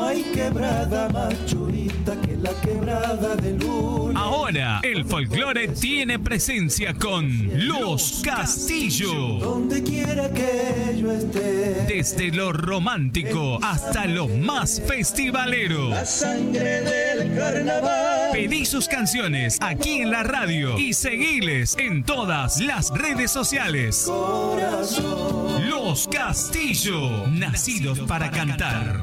No hay quebrada más churita que la quebrada de luna. Ahora el folclore tiene presencia con Los Castillo. Donde quiera que yo esté. Desde lo romántico hasta lo más festivalero. La sangre del carnaval. Pedí sus canciones aquí en la radio y seguiles en todas las redes sociales. Corazón. Los Castillo, nacidos para cantar.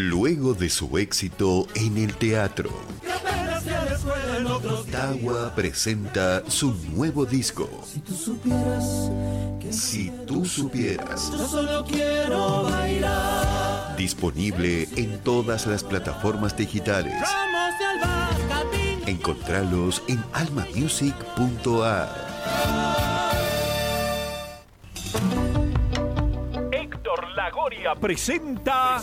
Luego de su éxito en el teatro. Tawa presenta su nuevo disco. Si tú supieras que Si tú supieras, yo solo quiero bailar. disponible en todas las plataformas digitales. Encontralos en almamusic.ar. Héctor Lagoria presenta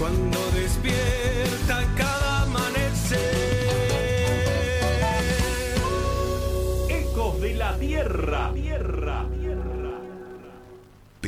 cuando despierta cada amanecer. Ecos de la Tierra. Tierra.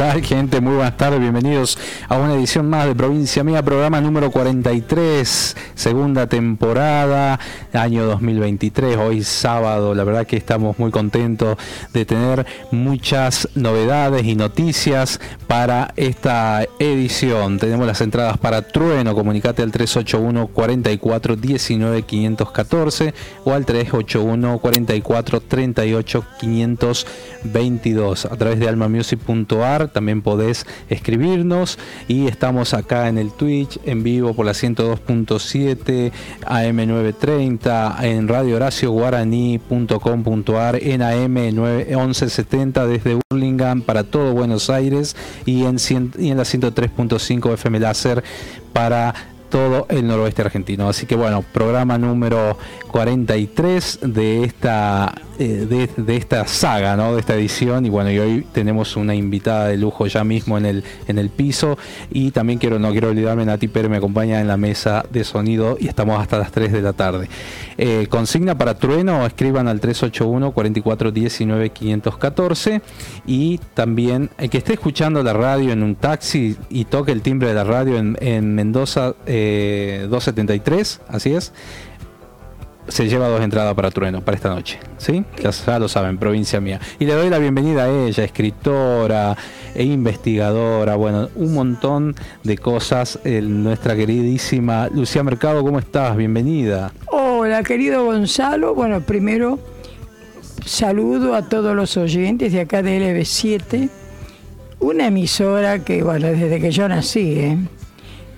está ¿Qué tal, gente? Muy buenas tardes, bienvenidos a una edición más de Provincia Mía, programa número 43, segunda temporada, año 2023, hoy sábado. La verdad que estamos muy contentos de tener muchas novedades y noticias para esta edición. Tenemos las entradas para Trueno, comunicate al 381 44 19 514 o al 381 44 38 522 a través de almamusic.ar. También podés escribirnos y estamos acá en el Twitch en vivo por la 102.7 AM930 en radiohoracioguaraní.com.ar en AM1170 desde Burlingame para todo Buenos Aires y en, y en la 103.5 FM Láser para todo el noroeste argentino. Así que bueno, programa número 43 de esta eh, de, esta saga, ¿no? De esta edición. Y bueno, y hoy tenemos una invitada de lujo ya mismo en el, en el piso. Y también quiero, no quiero olvidarme, Nati Pérez me acompaña en la mesa de sonido y estamos hasta las 3 de la tarde. Eh, consigna para Trueno, escriban al 381 4419 514 y también el que esté escuchando la radio en un taxi y toque el timbre de la radio en, en Mendoza 273, eh, así es se lleva dos entradas para Trueno para esta noche. ¿Sí? Ya, lo saben, provincia mía. Y le doy la bienvenida a ella, escritora e investigadora. Bueno, un montón de cosas. nuestra queridísima Lucía Mercado, ¿cómo estás? Bienvenida. Hola, querido Gonzalo. Bueno, primero saludo a todos los oyentes de acá de LB7. Una emisora que, bueno, desde que yo nací, ¿eh?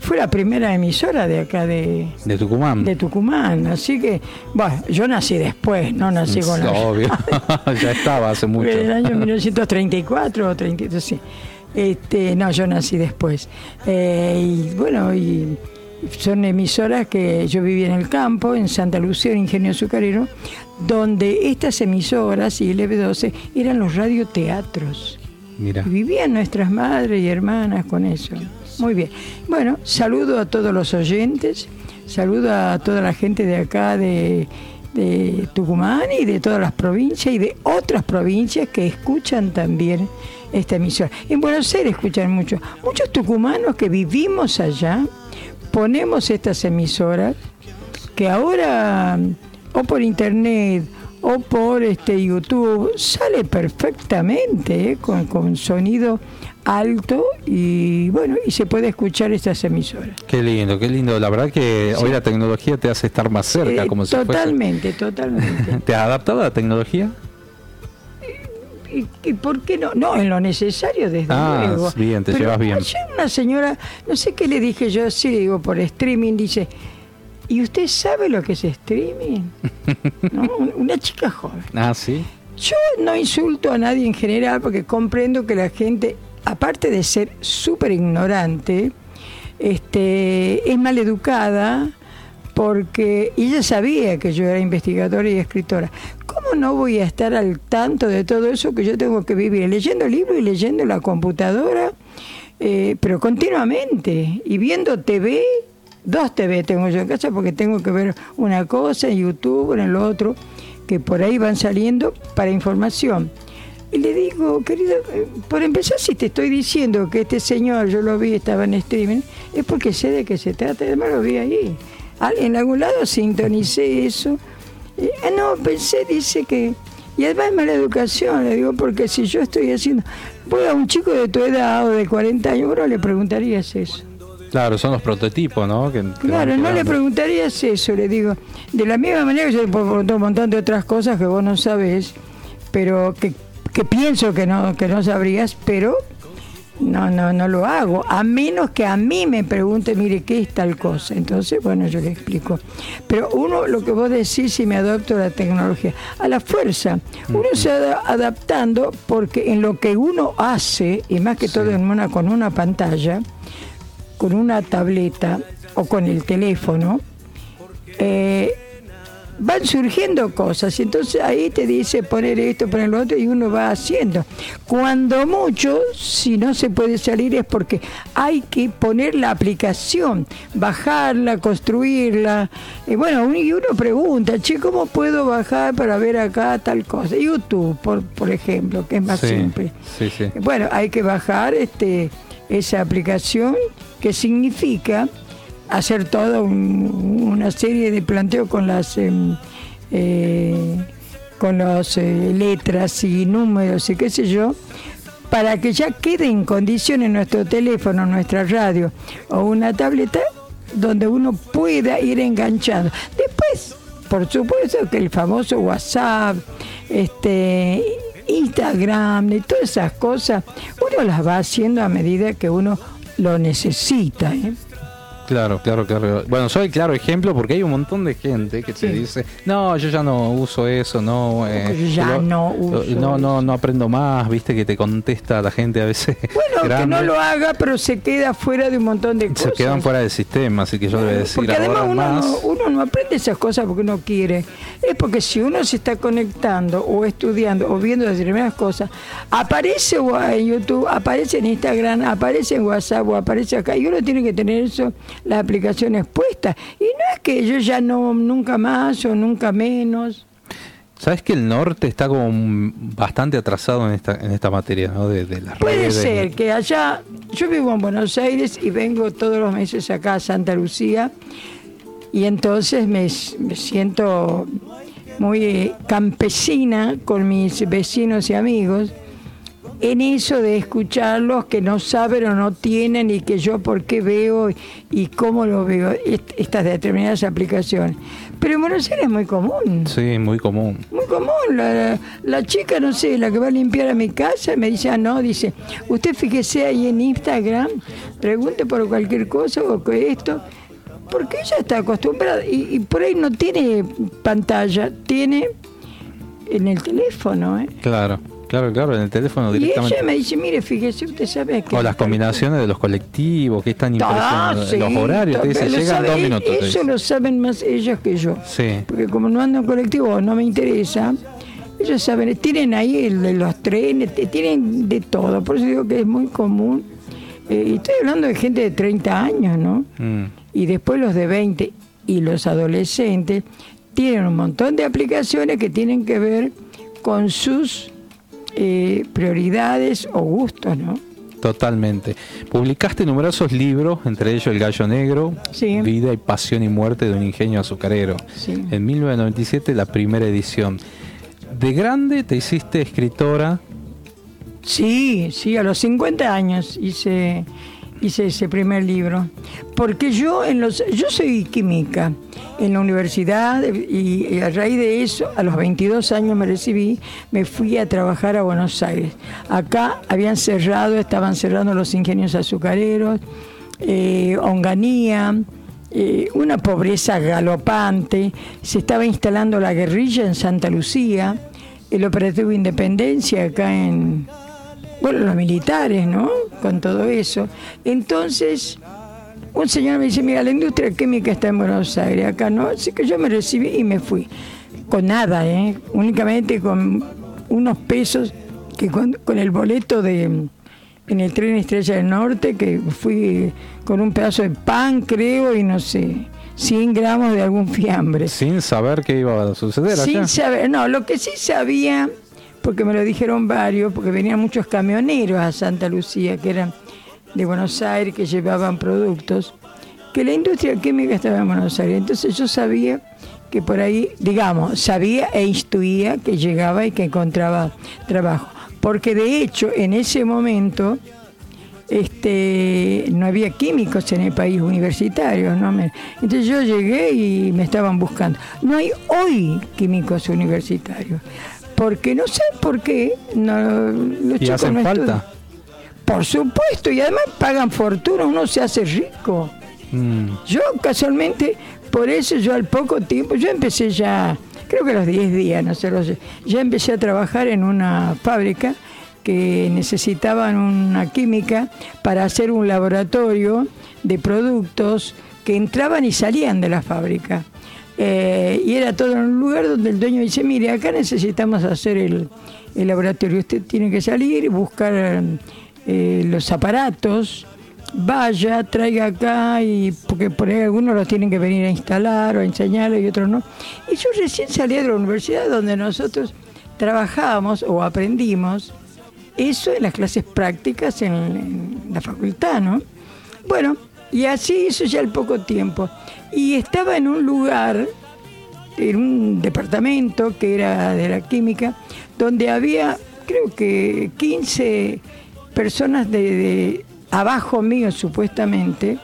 Fue la primera emisora de acá de, de Tucumán. De Tucumán, así que, bueno, yo nací después, no nací con la... Obvio, ya estaba hace mucho. En el año 1934 o 32, sí. Este, no, yo nací después. Eh, y bueno, y son emisoras que yo viví en el campo, en Santa Lucía, en Ingenio Azucarero, donde estas emisoras y el EB12 eran los radioteatros. Mira. vivían nuestras madres y hermanas con eso. Muy bien. Bueno, saludo a todos los oyentes, saludo a toda la gente de acá de, Tucumán y de todas las provincias y de otras provincias que escuchan también esta emisión. En Buenos Aires escuchan mucho. Muchos tucumanos que vivimos allá ponemos estas emisoras que ahora o por internet o por este YouTube sale perfectamente eh, con, con sonido alto y bueno, y se puede escuchar estas emisoras. Qué lindo, qué lindo. La verdad que hoy la tecnología te hace estar más cerca, como Totalmente, totalmente. ¿Te has adaptado a la tecnología? ¿Y, por qué no? No, en lo necesario, desde ah, luego. bien, te llevas bien. Ayer una señora, no sé qué le dije yo, sí, digo, por streaming, dice, ¿y usted sabe lo que es streaming? Una chica joven. Ah, sí. Yo no insulto a nadie en general porque comprendo que la gente aparte de ser súper ignorante, este, es maleducada porque ella sabía que yo era investigadora y escritora. ¿Cómo no voy a estar al tanto de todo eso que yo tengo que vivir? Leyendo libros y leyendo la computadora, eh, pero continuamente, y viendo TV, dos TV tengo yo en casa porque tengo que ver una cosa en YouTube, en el otro, que por ahí van saliendo para información. Y le digo, querido, eh, por empezar, si te estoy diciendo que este señor, yo lo vi, estaba en streaming, es porque sé de qué se trata, además lo vi ahí. En algún lado sintonicé eso. ah, no, pensé, dice que... Y además es mala educación, le digo, porque si yo estoy haciendo... Voy a un chico de tu edad o de 40 años, bueno, le preguntarías eso. Claro, son los prototipos, ¿no? claro, no le preguntarías eso, le digo. De la misma manera que yo le puedo preguntar un montón de otras cosas que vos no sabés, pero que que pienso que no, que no sabrías, pero no, no, no lo hago, a menos que a mí me pregunte, mire, ¿qué es tal cosa? Entonces, bueno, yo le explico. Pero uno, lo que vos decís, si me adopto a la tecnología, a la fuerza, uno se va adaptando porque en lo que uno hace, y más que todo en una, con una pantalla, con una tableta o con el teléfono, eh, van surgiendo cosas y entonces ahí te dice poner esto, poner lo otro y uno va haciendo. Cuando mucho, si no se puede salir es porque hay que poner la aplicación, bajarla, construirla. Y bueno, y uno pregunta, che, ¿cómo puedo bajar para ver acá tal cosa? YouTube, por, por ejemplo, que es más simple. Bueno, hay que bajar este esa aplicación que significa hacer toda una serie de planteos con las em, eh, con las eh, letras y números y qué sé yo, para que ya quede en condiciones nuestro teléfono, nuestra radio o una tableta donde uno pueda ir enganchando. Después, por supuesto que el famoso WhatsApp, este Instagram, de todas esas cosas, uno las va haciendo a medida que uno lo necesita. ¿eh? Claro, claro, claro. Bueno, soy claro ejemplo porque hay un montón de gente que te Sí. dice, no, yo ya no uso eso, no. eh, Yo ya lo- no uso No, no, eso. no aprendo más, viste que te contesta la gente a veces. Bueno, que grande. no lo haga, pero se queda fuera de un montón de Se cosas. quedan fuera del sistema, así que yo le voy a decir porque además uno más. no, uno no aprende esas cosas porque uno quiere. Es porque si uno se está conectando o estudiando o viendo determinadas cosas, aparece en YouTube, aparece en Instagram, aparece en WhatsApp o aparece acá. Y uno tiene que tener eso, las aplicaciones puestas. Y no es que yo ya no, nunca más o nunca menos. Sabes que el norte está como bastante atrasado en esta, en esta materia, ¿no? De, de las Puede redes. ser que allá, yo vivo en Buenos Aires y vengo todos los meses acá a Santa Lucía y entonces me, me siento muy campesina con mis vecinos y amigos en eso de escucharlos que no saben o no tienen y que yo por qué veo y cómo lo veo, est- estas determinadas aplicaciones. Pero en Buenos Aires es muy común. Sí, muy común. Muy común, la, la chica, no sé, la que va a limpiar a mi casa, me dice, ah, no, dice, usted fíjese ahí en Instagram, pregunte por cualquier cosa o esto, porque ella está acostumbrada y, y por ahí no tiene pantalla, tiene en el teléfono, ¿eh? Claro, claro, claro, en el teléfono Y directamente. ella me dice, mire, fíjese, usted sabe que... O las combinaciones de los colectivos, que es tan Ah, impresionante. sí, los horarios, te dice, llegan sabe- dos minutos. Eso lo saben más ellos que yo. Sí. Porque como no ando en colectivo, no me interesa, ellos saben, tienen ahí el de los trenes, tienen de todo. Por eso digo que es muy común. Eh, y estoy hablando de gente de 30 años, ¿no? Mm. Y después los de 20 y los adolescentes tienen un montón de aplicaciones que tienen que ver con sus eh, prioridades o gustos, ¿no? Totalmente. Publicaste numerosos libros, entre ellos El Gallo Negro, Sí. Vida y Pasión y Muerte de un Ingenio Azucarero. Sí. En 1997 la primera edición. De grande te hiciste escritora. Sí, sí, a los 50 años hice, hice ese primer libro. Porque yo en los yo soy química en la universidad y, a raíz de eso, a los 22 años me recibí, me fui a trabajar a Buenos Aires. Acá habían cerrado, estaban cerrando los ingenios azucareros, eh, Onganía, eh, una pobreza galopante, se estaba instalando la guerrilla en Santa Lucía, el operativo Independencia acá en, bueno, los militares, ¿no? Con todo eso. Entonces, un señor me dice, mira, la industria química está en Buenos Aires, acá no. Así que yo me recibí y me fui. Con nada, ¿eh? Únicamente con unos pesos que con, con el boleto de en el tren Estrella del Norte, que fui con un pedazo de pan, creo, y no sé, 100 gramos de algún fiambre. Sin saber qué iba a suceder allá. Sin saber, no, lo que sí sabía, porque me lo dijeron varios, porque venían muchos camioneros a Santa Lucía, que eran de Buenos Aires, que llevaban productos, que la industria química estaba en Buenos Aires. Entonces yo sabía que por ahí, digamos, sabía e instruía que llegaba y que encontraba trabajo. Porque de hecho, en ese momento, este, no había químicos en el país universitarios, ¿no? Entonces yo llegué y me estaban buscando. No hay hoy químicos universitarios, porque no sé por qué no, los Y chicos hacen no falta. estudian. Por supuesto, y además pagan fortuna, uno se hace rico. Mm, Yo casualmente, por eso yo al poco tiempo, yo empecé ya, creo que a los 10 días, no sé, lo sé, ya empecé a trabajar en una fábrica que necesitaban una química para hacer un laboratorio de productos que entraban y salían de la fábrica. Eh, y era todo en un lugar donde el dueño dice, mire, acá necesitamos hacer el, el laboratorio, usted tiene que salir, buscar eh, los aparatos, vaya, traiga acá, y porque por ahí algunos los tienen que venir a instalar o a enseñarle y otros no. Y yo recién salí de la universidad donde nosotros trabajábamos o aprendimos eso en las clases prácticas en, en la facultad, ¿no? Bueno, y así hizo ya el poco tiempo. Y estaba en un lugar, en un departamento que era de la química, donde había, creo que 15 personas de, de abajo mío supuestamente,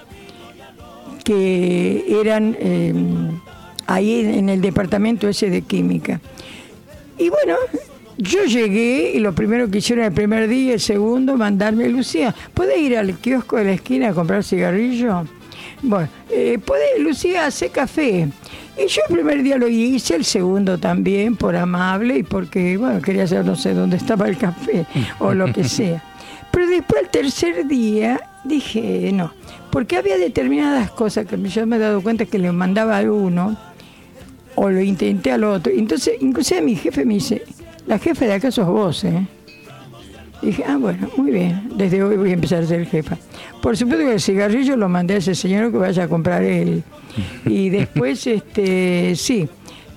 que eran eh, ahí en el departamento ese de química. Y bueno, yo llegué y lo primero que hicieron el primer día, el segundo, mandarme, Lucía, ¿puede ir al kiosco de la esquina a comprar cigarrillo? Bueno, eh, ¿puede, Lucía, hacer café? Y yo el primer día lo hice, el segundo también, por amable y porque, bueno, quería saber, no sé, dónde estaba el café o lo que sea. Pero después, el tercer día, dije, no, porque había determinadas cosas que yo me he dado cuenta que le mandaba a uno o lo intenté al otro. Entonces, inclusive mi jefe me dice, la jefa de acá sos vos, ¿eh? Dije, ah, bueno, muy bien, desde hoy voy a empezar a ser jefa. Por supuesto que el cigarrillo lo mandé a ese señor que vaya a comprar él. Y después, este, sí,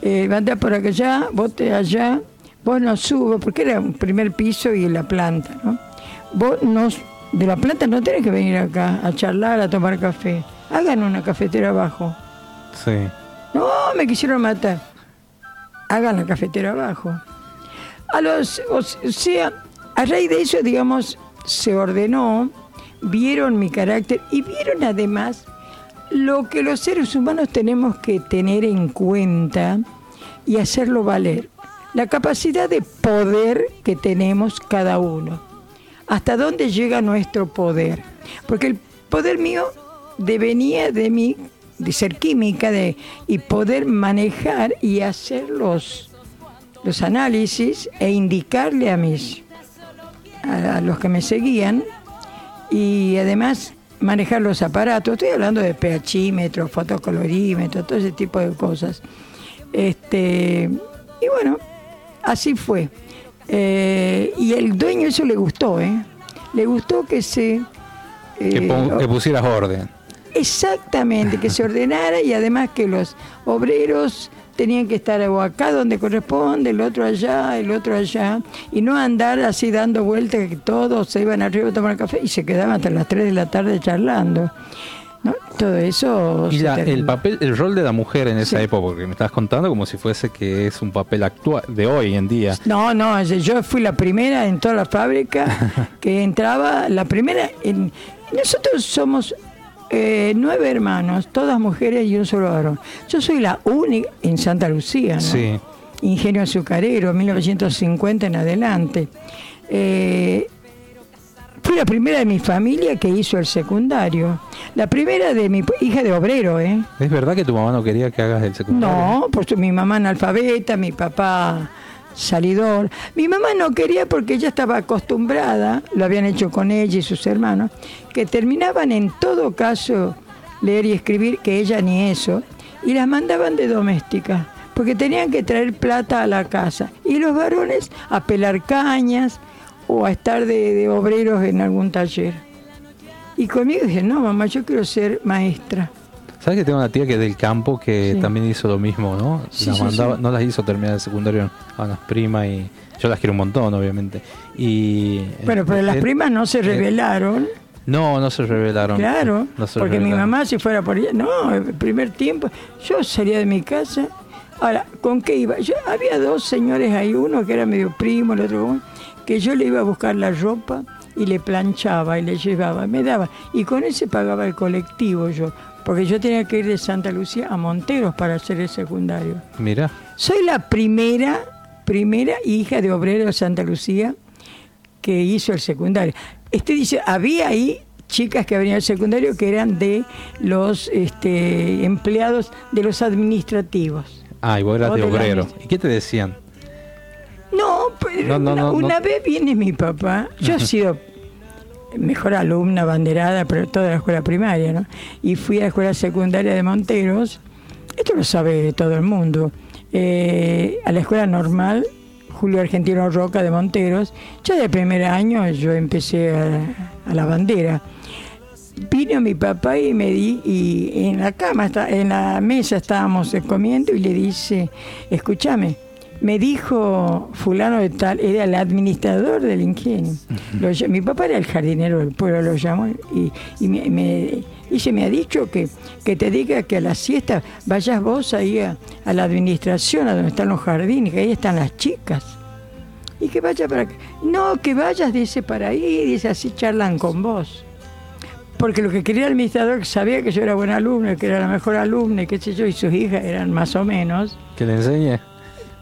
eh, anda por acá, bote allá, vos no subo, porque era un primer piso y la planta, ¿no? Vos no, de la planta no tenés que venir acá a charlar, a tomar café. Hagan una cafetera abajo. Sí. No, me quisieron matar. Hagan la cafetera abajo. A los, o sea, a raíz de eso, digamos, se ordenó, vieron mi carácter y vieron además lo que los seres humanos tenemos que tener en cuenta y hacerlo valer. La capacidad de poder que tenemos cada uno. Hasta dónde llega nuestro poder. Porque el poder mío devenía de mí, de ser química, de, y poder manejar y hacer los, los análisis e indicarle a mis a los que me seguían y además manejar los aparatos. Estoy hablando de pHímetro, fotocolorímetro, todo ese tipo de cosas. Este, y bueno, así fue. Eh, y el dueño eso le gustó, ¿eh? Le gustó que se... que, eh, que pusieras orden. Exactamente, que se ordenara y además que los obreros tenían que estar o acá donde corresponde, el otro allá, el otro allá, y no andar así dando vueltas que todos se iban arriba a tomar café y se quedaban hasta las 3 de la tarde charlando. ¿no? Todo eso... Y la- el papel, el rol de la mujer en esa Sí. época, porque me estás contando como si fuese que es un papel actual de hoy en día. No, no, yo fui la primera en toda la fábrica que entraba, la primera en... Nosotros somos eh, nueve hermanos, todas mujeres y un solo varón. Yo soy la única en Santa Lucía, ¿no? Sí. Ingenio azucarero, 1950 en adelante. Eh, fui la primera de mi familia que hizo el secundario. La primera de mi hija de obrero, ¿eh? ¿Es verdad que tu mamá no quería que hagas el secundario? No, pues mi mamá analfabeta, mi papá salidor. Mi mamá no quería porque ella estaba acostumbrada, lo habían hecho con ella y sus hermanos, que terminaban en todo caso leer y escribir, que ella ni eso, y las mandaban de doméstica, porque tenían que traer plata a la casa. Y los varones a pelar cañas o a estar de, de obreros en algún taller. Y conmigo dije, no, mamá, yo quiero ser maestra. ¿Sabes que tengo una tía que es del campo que Sí. también hizo lo mismo, ¿no? Sí, Las sí, mandaba- sí. No las hizo terminar el secundario a unas primas y yo las quiero un montón, obviamente. Y Bueno, pero las eh, primas no se eh, revelaron. No, no se revelaron. Claro, No se porque mi mamá si fuera por ella, no, el primer tiempo, yo salía de mi casa, ahora, ¿con qué iba? Yo, había dos señores ahí, uno que era medio primo, el otro que yo le iba a buscar la ropa y le planchaba y le llevaba, me daba, y con ese pagaba el colectivo yo, porque yo tenía que ir de Santa Lucía a Monteros para hacer el secundario. Mira, Soy la primera, primera hija de obrero de Santa Lucía que hizo el secundario. Este dice, había ahí chicas que venían al secundario que eran de los este, empleados de los administrativos. ah, y vos eras de obrero. ¿Y qué te decían? No, pero No, no, una, no, una vez viene mi papá, yo he sido mejor alumna, banderada, pero toda la escuela primaria, ¿no? Y fui a la escuela secundaria de Monteros, esto lo sabe todo el mundo, eh, a la escuela normal, Julio Argentino Roca de Monteros, ya de primer año yo empecé a, la bandera. Vino mi papá y me di, y en la cama, en la mesa estábamos comiendo y le dice, escúchame, me dijo fulano de tal, era el administrador del ingenio. Lo mi papá era el jardinero del pueblo, lo llamó y, y me, me- dice, me ha dicho que, que te diga que a la siesta vayas vos ahí a, a la administración, a donde están los jardines, que ahí están las chicas. Y que vaya para acá. No, que vayas, dice, para ahí, dice, así charlan con vos. Porque lo que quería el administrador, que sabía que yo era buena alumna, que era la mejor alumna, y qué sé yo, y sus hijas eran más o menos, Que le enseñe.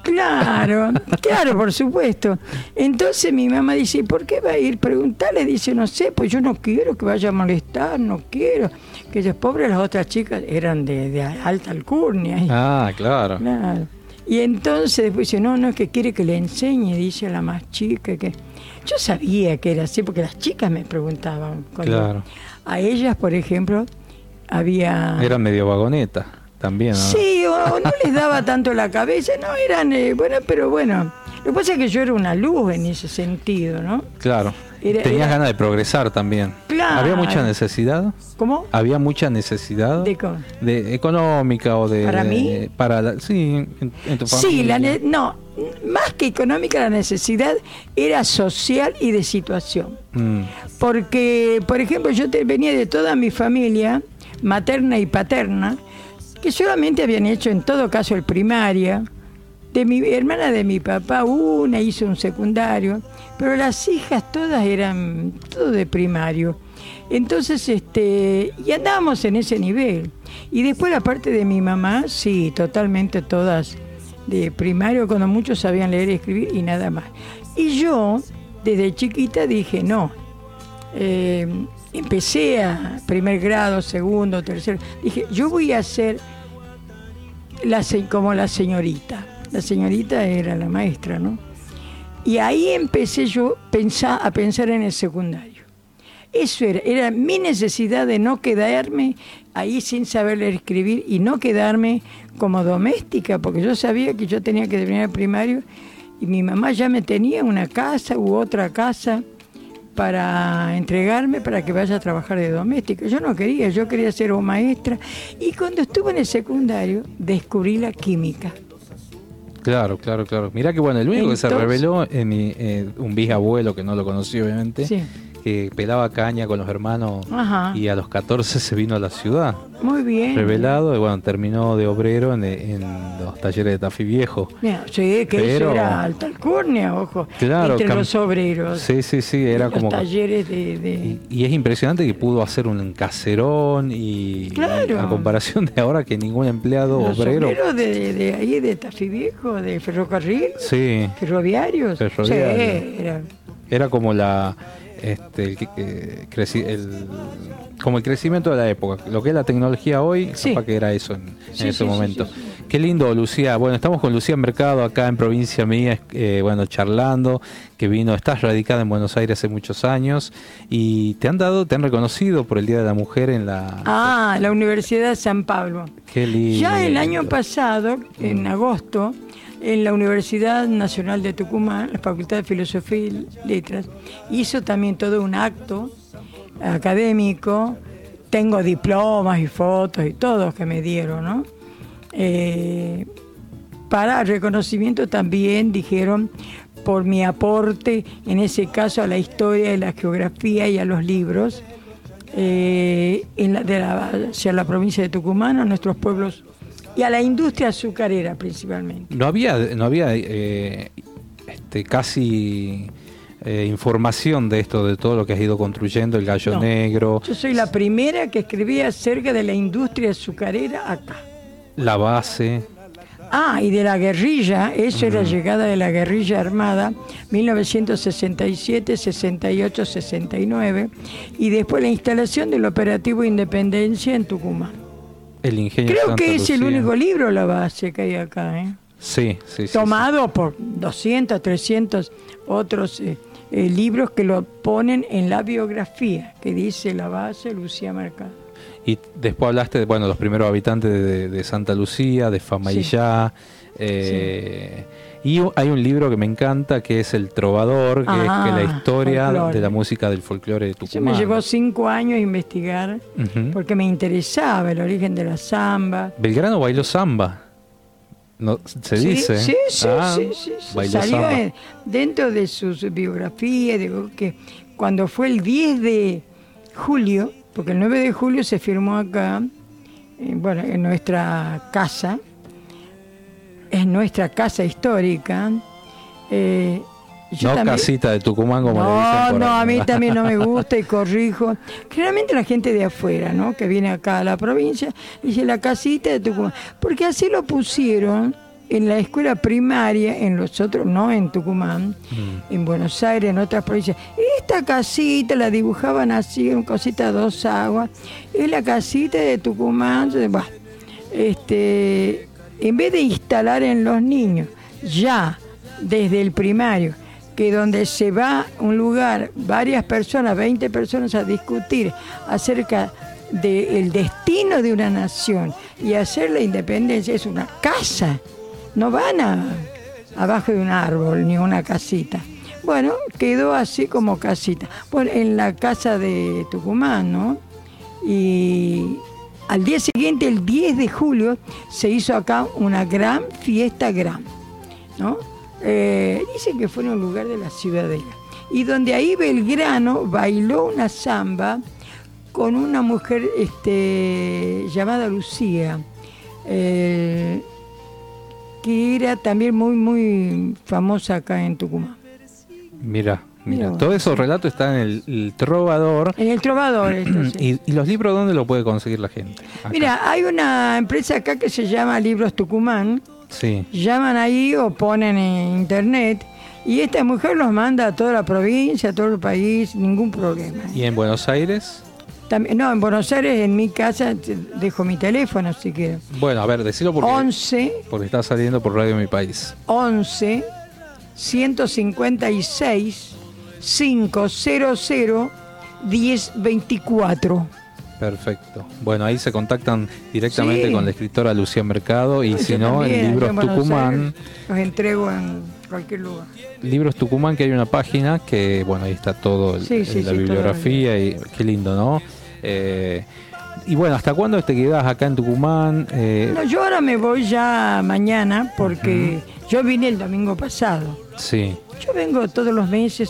Claro, claro, por supuesto. Entonces mi mamá dice, ¿por qué va a ir? Preguntarle, dice, no sé, pues yo no quiero que vaya a molestar, no quiero. Que ellos pobres, las otras chicas eran de, de alta alcurnia. Ah, claro. Claro. Y entonces después dice, no, no, es que quiere que le enseñe, dice a la más chica, que yo sabía que era así, porque las chicas me preguntaban. cuando- Claro. A ellas, por ejemplo, había... Era medio vagoneta también, ¿no? Sí, o, o no les daba tanto la cabeza, no, eran, eh, bueno, pero bueno. Lo que pasa es que yo era una luz en ese sentido, ¿no? Claro. Era- Tenías era- ganas de progresar también. Claro. ¿Había mucha necesidad? ¿Cómo? ¿Había mucha necesidad? ¿De de económica o de... ¿Para mí? para la- sí, en, en tu. Sí, la ne- no, más que económica, la necesidad era social y de situación. Mm, Porque, por ejemplo, yo te- venía de toda mi familia, materna y paterna, que solamente habían hecho en todo caso el primaria. De mi hermana de mi papá, una hizo un secundario, pero las hijas todas eran todo de primario. Entonces, este, y andábamos en ese nivel. Y después la parte de mi mamá, sí, totalmente todas de primario, cuando muchos sabían leer y escribir y nada más. Y yo, desde chiquita, dije, no, eh, empecé a primer grado, segundo, tercero. Dije, yo voy a ser la, como la señorita. La señorita era la maestra, ¿no? Y ahí empecé yo a pensar en el secundario. Eso era, era mi necesidad de no quedarme ahí sin saber escribir y no quedarme como doméstica, porque yo sabía que yo tenía que terminar el primario y mi mamá ya me tenía una casa u otra casa para entregarme para que vaya a trabajar de doméstica. Yo no quería, yo quería ser o maestra. Y cuando estuve en el secundario, descubrí la química. claro, claro, claro. Mirá que bueno, el único que se reveló en mi, eh, un bisabuelo que no lo conocí obviamente, Sí. Que pelaba caña con los hermanos Ajá. y a los 14 se vino a la ciudad. Muy bien. Revelado, y bueno, terminó de obrero en, en los talleres de Tafí Viejo. Mira, sí, que eso era alta alcurnia, ojo. Claro, entre los obreros. Sí, sí, sí, era los como... talleres de... de- Y, y es impresionante que pudo hacer un caserón y, Claro. a comparación de ahora que ningún empleado los obrero... obreros de, de ahí, de Tafí Viejo, de ferrocarril, Sí, ferroviarios. Ferroviarios. Sí, era... era como la este el, creci- el- como el crecimiento de la época lo que es la tecnología hoy Sí. capaz que era eso en, en Sí, ese sí, sí, momento. qué lindo Lucía. Bueno estamos con Lucía Mercado acá en provincia mía eh, bueno charlando que vino estás radicada en Buenos Aires hace muchos años y te han dado te han reconocido por el Día de la Mujer en la Ah, la Universidad de San Pablo. qué lindo. Ya el año pasado, en agosto, en la Universidad Nacional de Tucumán, la Facultad de Filosofía y Letras, hizo también todo un acto académico. Tengo diplomas y fotos y todos que me dieron, ¿no? Eh, para reconocimiento también dijeron por mi aporte, en ese caso a la historia y la geografía y a los libros, eh, en la, de hacia la provincia de Tucumán, a nuestros pueblos y a la industria azucarera principalmente. no había no había eh, este casi eh, información de esto de todo lo que has ido construyendo el gallo No. negro Yo soy la primera que escribí acerca de la industria azucarera acá. la base Ah, y de la guerrilla, eso era llegada de la guerrilla armada, 1967, 68, 69, y después la instalación del operativo Independencia en Tucumán. El ingenio Creo Santa que es el único libro la base que hay acá, ¿eh? sí sí, sí, tomado por 200, 300 otros eh, eh, libros que lo ponen en la biografía, que dice la base Lucía Mercado. sí. y después hablaste de bueno los primeros habitantes de, de Santa Lucía de Famayllá eh, y hay un libro que me encanta que es El Trovador que Ah, es que la historia folclore. de la música del folclore de Tucumán me llevó cinco años investigar porque me interesaba el origen de la samba. Belgrano bailó samba no, se Sí, dice Sí, sí, Ah, sí, sí, sí. bailó Salió en- dentro de sus biografías, digo que cuando fue el 10 de julio, porque el 9 de julio se firmó acá, eh, bueno, en nuestra casa, en nuestra casa histórica. eh, yo no también- casita de Tucumán como le dicen no, por no, ahí. a mí también no me gusta y corrijo. Generalmente la gente de afuera, ¿no? Que viene acá a la provincia, dice la casita de Tucumán. Porque así lo pusieron en la escuela primaria, en los otros, no en Tucumán, Mm. en Buenos Aires, en otras provincias, esta casita la dibujaban así, en cosita dos aguas, es la casita de Tucumán, bah, este, en vez de instalar en los niños, ya desde el primario, que donde se va un lugar, varias personas, 20 personas a discutir acerca del destino de una nación y hacer la independencia, es una casa, no van a, abajo de un árbol ni una casita. Bueno, quedó así como casita. Bueno, en la casa de Tucumán, ¿no? Y al día siguiente, el 10 de julio, se hizo acá una gran fiesta gran, ¿no? Eh, dicen que fue en un lugar de la ciudadela. Y donde ahí Belgrano bailó una samba con una mujer este, llamada Lucía, eh, que era también muy, muy famosa acá en Tucumán. Mira, mira. Todo esos relatos están en el, el Trovador. En el Trovador, esto, sí. ¿Y, y los libros dónde lo puede conseguir la gente? Acá. Mira, hay una empresa acá que se llama Libros Tucumán. Sí. Llaman ahí o ponen en internet y esta mujer los manda a toda la provincia, a todo el país, ningún problema. ¿Y en Buenos Aires? También, no, en Buenos Aires, en mi casa, dejo mi teléfono si quieres. Bueno, a ver, decilo porque, 11 porque está saliendo por Radio Mi País. 11 156 500 1024. Perfecto. Bueno, ahí se contactan directamente Sí. con la escritora Lucía Mercado y si no, también, en Libros Tucumán. Los entrego en cualquier lugar. Libros Tucumán, que hay una página que, bueno, ahí está todo, el- Sí, sí, la bibliografía y qué lindo, ¿no? Eh, y bueno, ¿hasta cuándo te quedás acá en Tucumán? Eh, No, yo ahora me voy ya mañana porque yo vine el domingo pasado. Sí, Yo vengo todos los meses,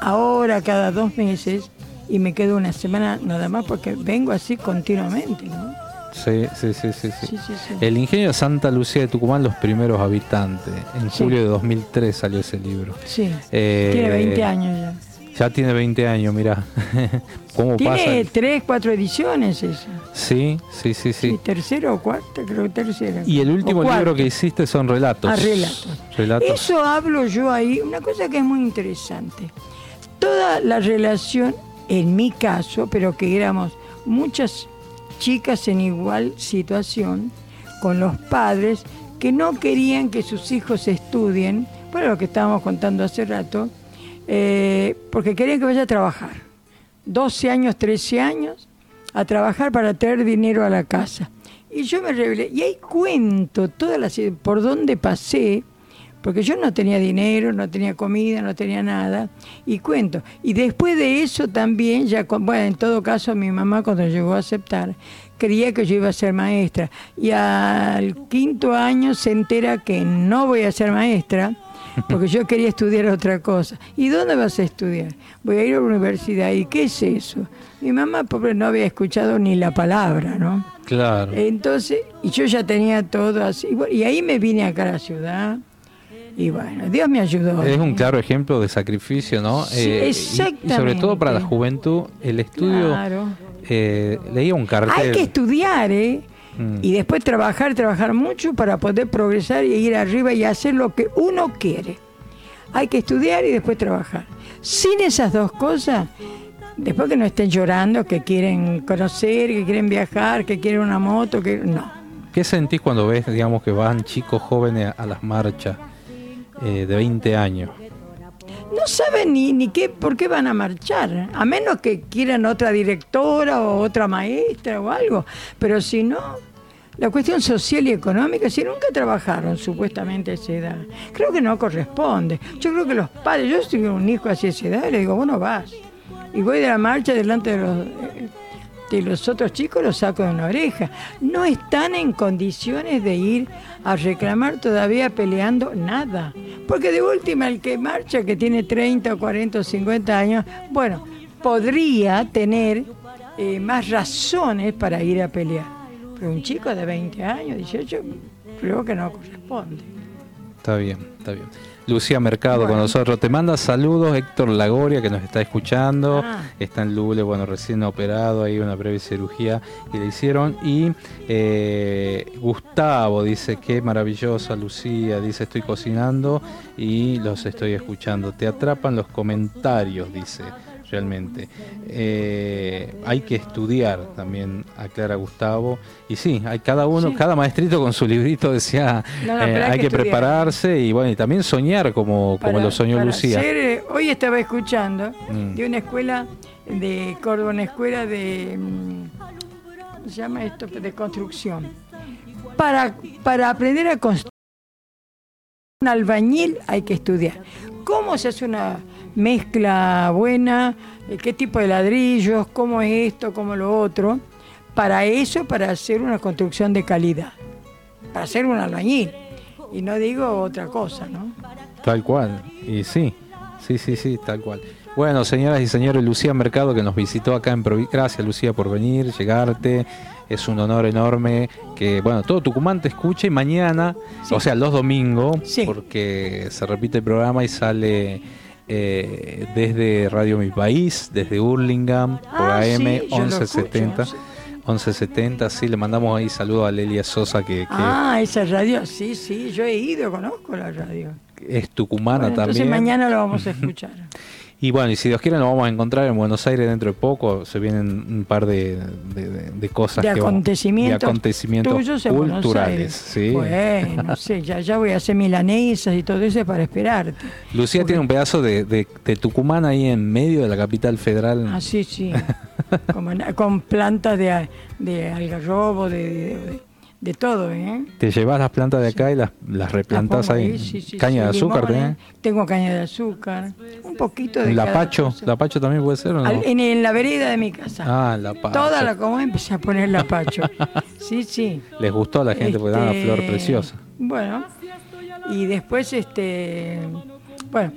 ahora cada dos meses, y me quedo una semana nada más porque vengo así continuamente, ¿no? sí, sí, sí, sí. sí. El ingenio Santa Lucía de Tucumán, los primeros habitantes. En julio de 2003 salió ese libro. Sí. Eh, Tiene 20 años ya. Ya tiene 20 años, mira. ¿Cómo Tiene pasa? tres, cuatro ediciones esa. Sí, sí, sí, Sí, tercera o cuarta, creo que tercera. Y el último libro que hiciste son relatos. Ah, relatos. Relatos. Eso hablo yo ahí, una cosa que es muy interesante. Toda la relación, en mi caso, pero que éramos muchas chicas en igual situación, con los padres que no querían que sus hijos estudien, bueno, lo que estábamos contando hace rato, eh, porque querían que vaya a trabajar. 12 años, 13 años, a trabajar para traer dinero a la casa. Y yo me rebelé. Y ahí cuento todas las por dónde pasé, porque yo no tenía dinero, no tenía comida, no tenía nada. Y cuento. Y después de eso también, ya con- bueno, en todo caso, mi mamá cuando llegó a aceptar, creía que yo iba a ser maestra. Y al quinto año se entera que no voy a ser maestra, porque yo quería estudiar otra cosa. ¿Y dónde vas a estudiar? Voy a ir a la universidad. ¿Y qué es eso? Mi mamá, pobre, no había escuchado ni la palabra, ¿no? Claro. Entonces, y yo ya tenía todo así. Y ahí me vine acá a la ciudad. Y bueno, Dios me ayudó. Es un claro ejemplo de sacrificio, ¿no? Sí, y- y, sobre exactamente. todo para la juventud, el estudio. Claro. eh, leía un cartel. Hay que estudiar, ¿eh? Mm. Y después trabajar, trabajar mucho para poder progresar y ir arriba y hacer lo que uno quiere. Hay que estudiar y después trabajar. Sin esas dos cosas, después que no estén llorando, que quieren conocer, que quieren viajar, que quieren una moto, que no. ¿Qué sentís cuando ves, digamos, que van chicos jóvenes a las marchas eh, de 20 años? No saben ni, ni qué, por qué van a marchar, a menos que quieran otra directora o otra maestra o algo. Pero si no, la cuestión social y económica, si nunca trabajaron supuestamente a esa edad, creo que no corresponde. Yo creo que los padres, yo tengo un hijo así a esa edad, le digo, bueno, vas. Y voy de la marcha delante de los, de los otros chicos, los saco de una oreja. No están en condiciones de ir a reclamar todavía peleando nada. Porque de última, el que marcha, que tiene 30 o 40 o 50 años, bueno, podría tener eh, más razones para ir a pelear. Pero un chico de 20 años, 18, creo que no corresponde. Está bien, está bien. Lucía Mercado con nosotros. Te manda saludos Héctor Lagoria, que nos está escuchando. Ah. Está en Lule, bueno, recién operado, ahí una breve cirugía que le hicieron. Y eh, Gustavo dice, qué maravillosa Lucía, dice, estoy cocinando y los estoy escuchando. Te atrapan los comentarios, dice realmente. Eh, hay que estudiar también, aclara Gustavo. Y sí, hay cada uno, Sí. cada maestrito con su librito decía, No, no, eh, hay que prepararse y bueno, y también soñar como, como lo soñó Lucía. ser, hoy estaba escuchando Mm. de una escuela de Córdoba, una escuela de. mm, ¿Cómo se llama esto? De construcción. Para, para aprender a construir un albañil hay que estudiar. ¿Cómo se hace una mezcla buena? Eh, ¿Qué tipo de ladrillos? ¿Cómo es esto? ¿Cómo lo otro? Para eso, para hacer una construcción de calidad. Para hacer un albañil. Y no digo otra cosa, ¿no? Tal cual. Y sí, sí, sí, sí, tal cual. Bueno, señoras y señores, Lucía Mercado que nos visitó acá en Provincia. Gracias, Lucía, por venir, llegarte. Es un honor enorme que, bueno, todo Tucumán te escuche y mañana, Sí. o sea, los domingos, Sí. porque se repite el programa y sale eh, desde Radio Mi País, desde Hurlingham, por Ah, AM sí, yo lo 1170. escucho, 1170, sí, le mandamos ahí saludos a Lelia Sosa, que, que Ah, esa radio, sí, sí, yo he ido, conozco la radio. es tucumana Bueno, entonces también. mañana lo vamos a escuchar. Y bueno, y si Dios quiere nos vamos a encontrar en Buenos Aires dentro de poco. Se vienen un par de, de- cosas de que vamos- acontecimientos, de acontecimentos tuyos en Buenos culturales. Sí. Bueno, no sé, ya, ya voy a hacer milanesas y todo eso para esperarte. Lucía Porque- tiene un pedazo de, de- Tucumán ahí en medio de la capital federal. Ah, sí, sí. Como con plantas de, de algarrobo, de, de, todo, ¿eh? Te llevas las plantas de acá y las, las replantas Las pongo ahí. sí, sí, Caña sí, de azúcar, limones, ¿tenés? Tengo caña de azúcar, un poquito de La pacho, cosa. la pacho también puede ser o no? Al- en, en la vereda de mi casa. Ah, la pacho. Toda la como empecé a poner la pacho. Sí, sí. Les gustó a la gente porque da una Este, flor preciosa. Bueno, y después, este, bueno,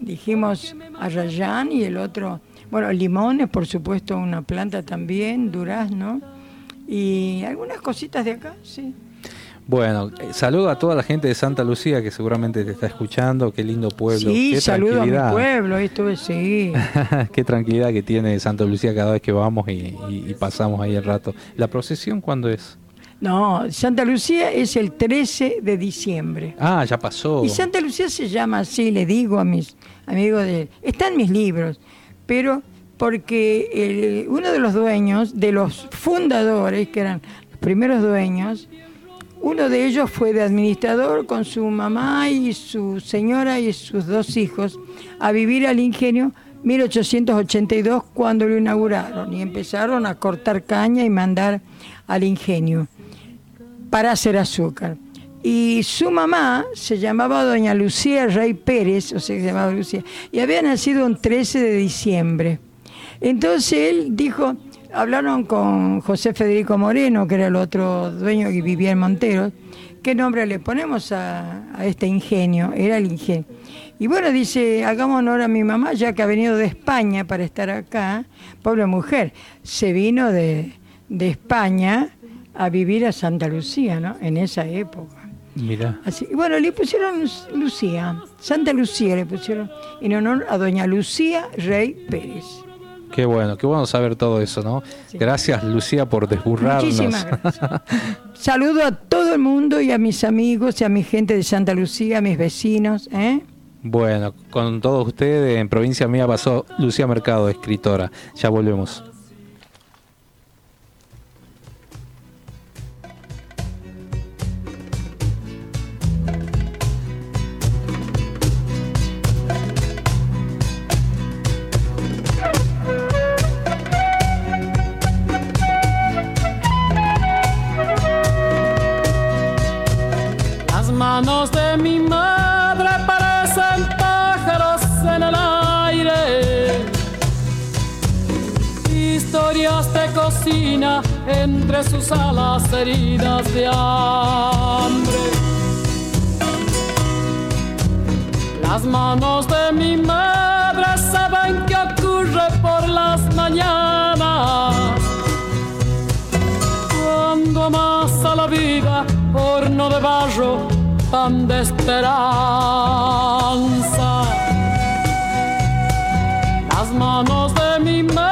dijimos a Rayán y el otro, bueno, limones, por supuesto, una planta también, durazno, y algunas cositas de acá, sí. Bueno, eh, saludo a toda la gente de Santa Lucía que seguramente te está escuchando. Qué lindo pueblo. sí, qué saludo a mi pueblo, esto es, sí. Qué tranquilidad que tiene Santa Lucía cada vez que vamos y, y- y pasamos ahí el rato. ¿La procesión cuándo es? No, Santa Lucía es el 13 de diciembre. Ah, ya pasó. Y Santa Lucía se llama así, le digo a mis amigos de... Está en mis libros, pero porque uno de los dueños, de los fundadores, que eran los primeros dueños, uno de ellos fue de administrador con su mamá y su señora y sus dos hijos a vivir al ingenio 1882 cuando lo inauguraron y empezaron a cortar caña y mandar al ingenio para hacer azúcar. Y su mamá se llamaba doña Lucía Rey Pérez, o sea, se llamaba Lucía, y había nacido un 13 de diciembre. Entonces él dijo, hablaron con José Federico Moreno, que era el otro dueño que vivía en Monteros, ¿qué nombre le ponemos a, a este ingenio? Era el ingenio. Y bueno, dice, hagamos honor a mi mamá, ya que ha venido de España para estar acá, pobre mujer, se vino de, de España a vivir a Santa Lucía, ¿no? En esa época. Mira. Así, y bueno, le pusieron Lucía, Santa Lucía le pusieron, en honor a doña Lucía Rey Pérez. Qué bueno, qué bueno saber todo eso, ¿no? Sí. Gracias, Lucía, por desburrarnos. Muchísimas gracias. Saludo a todo el mundo y a mis amigos y a mi gente de Santa Lucía, a mis vecinos. ¿eh? Bueno, con todos ustedes, en provincia mía pasó Lucía Mercado, escritora. Ya volvemos. entre sus alas heridas de hambre. Las manos de mi madre saben qué ocurre por las mañanas, cuando amasa la vida horno de barro, pan de esperanza. Las manos de mi madre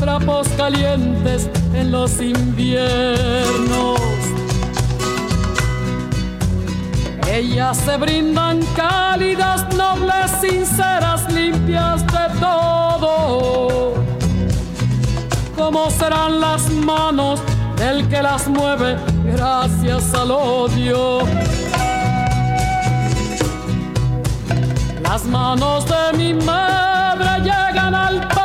trapos calientes en los inviernos. Ellas se brindan cálidas, nobles, sinceras, limpias de todo. ¿Cómo serán las manos del que las mueve gracias al odio? Las manos de mi madre llegan al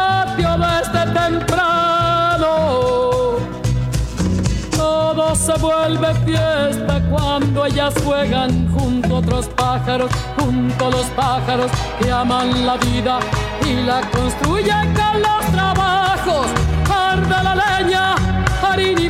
vuelve fiesta cuando ellas juegan junto a otros pájaros, junto a los pájaros que aman la vida y la construyen con los trabajos. Arde la leña, harina y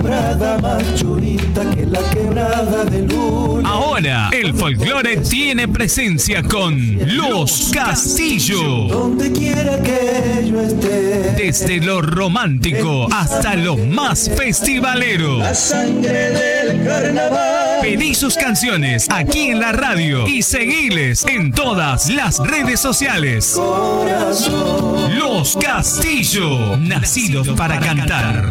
Quebrada más churita que la quebrada de luna. Ahora el folclore tiene presencia con Los Castillo. Donde quiera que yo esté. Desde lo romántico hasta lo más festivalero. La sangre del carnaval. Pedí sus canciones aquí en la radio y seguiles en todas las redes sociales. Corazón. Los Castillo, nacidos para cantar.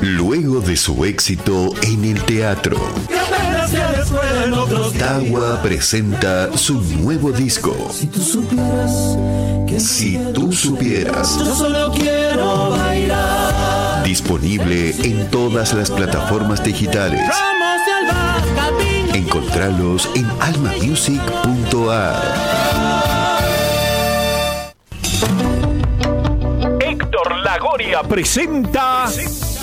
Luego de su éxito en el teatro. Tawa presenta su nuevo disco. Si tú supieras que Si tú supieras, yo solo quiero bailar. disponible en todas las plataformas digitales. Encontralos en almamusic.ar. Héctor Lagoria presenta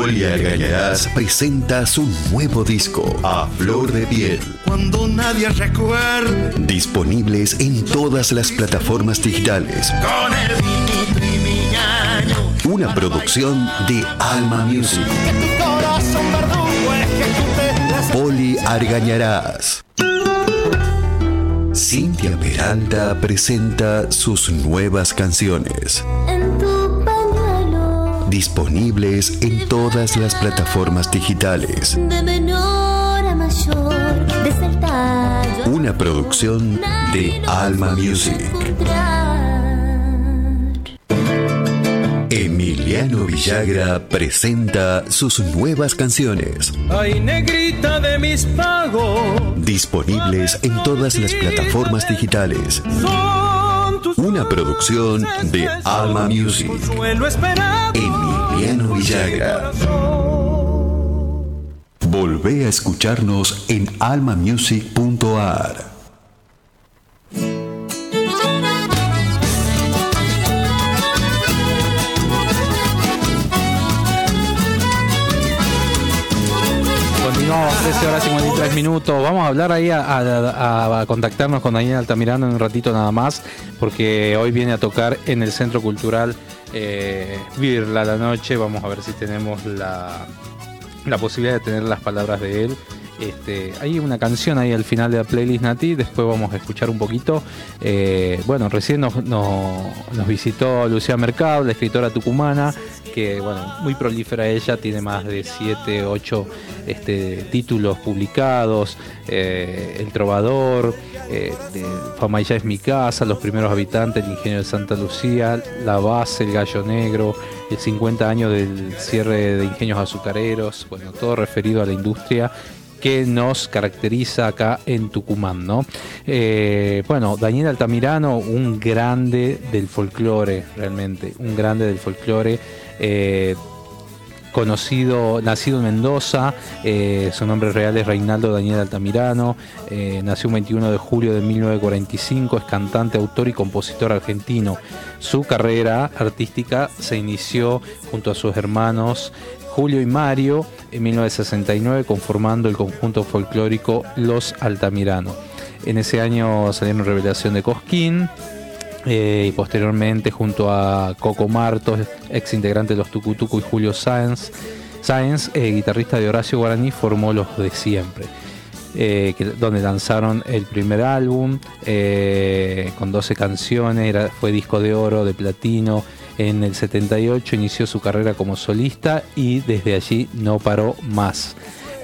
Poli Argañarás presenta su nuevo disco A Flor de Piel. cuando nadie recuerde Disponibles en todas las plataformas digitales. con el. Una producción de Alma Music. Poli Argañarás. Cintia Peralta presenta sus nuevas canciones. Disponibles en todas las plataformas digitales. de menor a mayor desde el tallo Una producción de Alma Music. Emiliano Villagra presenta sus nuevas canciones. Ay, negrita de mis pagos, Disponibles en todas las plataformas digitales. tus Una producción de Alma Music. esperado. Emiliano Villagra. Volvé a escucharnos en almamusic.ar. Continuamos 13 horas 53 minutos. Vamos a hablar ahí a contactarnos con Daniel Altamirano en un ratito nada más, porque hoy viene a tocar en el Centro Cultural eh, Virla la noche. Vamos a ver si tenemos la, la posibilidad de tener las palabras de él. Este, hay una canción ahí al final de la playlist Nati, después vamos a escuchar un poquito. Eh, bueno, recién nos, visitó Lucía Mercado, la escritora tucumana, que bueno, muy prolífera ella, tiene más de 7, 8 este, títulos publicados, eh, El Trovador, eh, Fama ya es mi casa, Los primeros habitantes, El ingenio de Santa Lucía, La base, El gallo negro, el 50 años del cierre de ingenios azucareros, bueno, todo referido a la industria que nos caracteriza acá en Tucumán, ¿no? Eh, bueno, Daniel Altamirano, un grande del folclore, realmente, un grande del folclore. eh, conocido, nacido en Mendoza, eh, su nombre real es Reinaldo Daniel Altamirano, nació el 21 de julio de 1945, es cantante, autor y compositor argentino. Su carrera artística se inició junto a sus hermanos Julio y Mario en 1969 conformando el conjunto folclórico Los Altamirano. En ese año salieron Revelación de Cosquín, eh, y posteriormente junto a Coco Martos, ex integrante de los Tucutuco y Julio Sáenz, eh, guitarrista de Horacio Guaraní, formó Los de Siempre, eh, donde lanzaron el primer álbum con 12 canciones, era- fue disco de oro, de platino. En el 78 inició su carrera como solista y desde allí no paró más.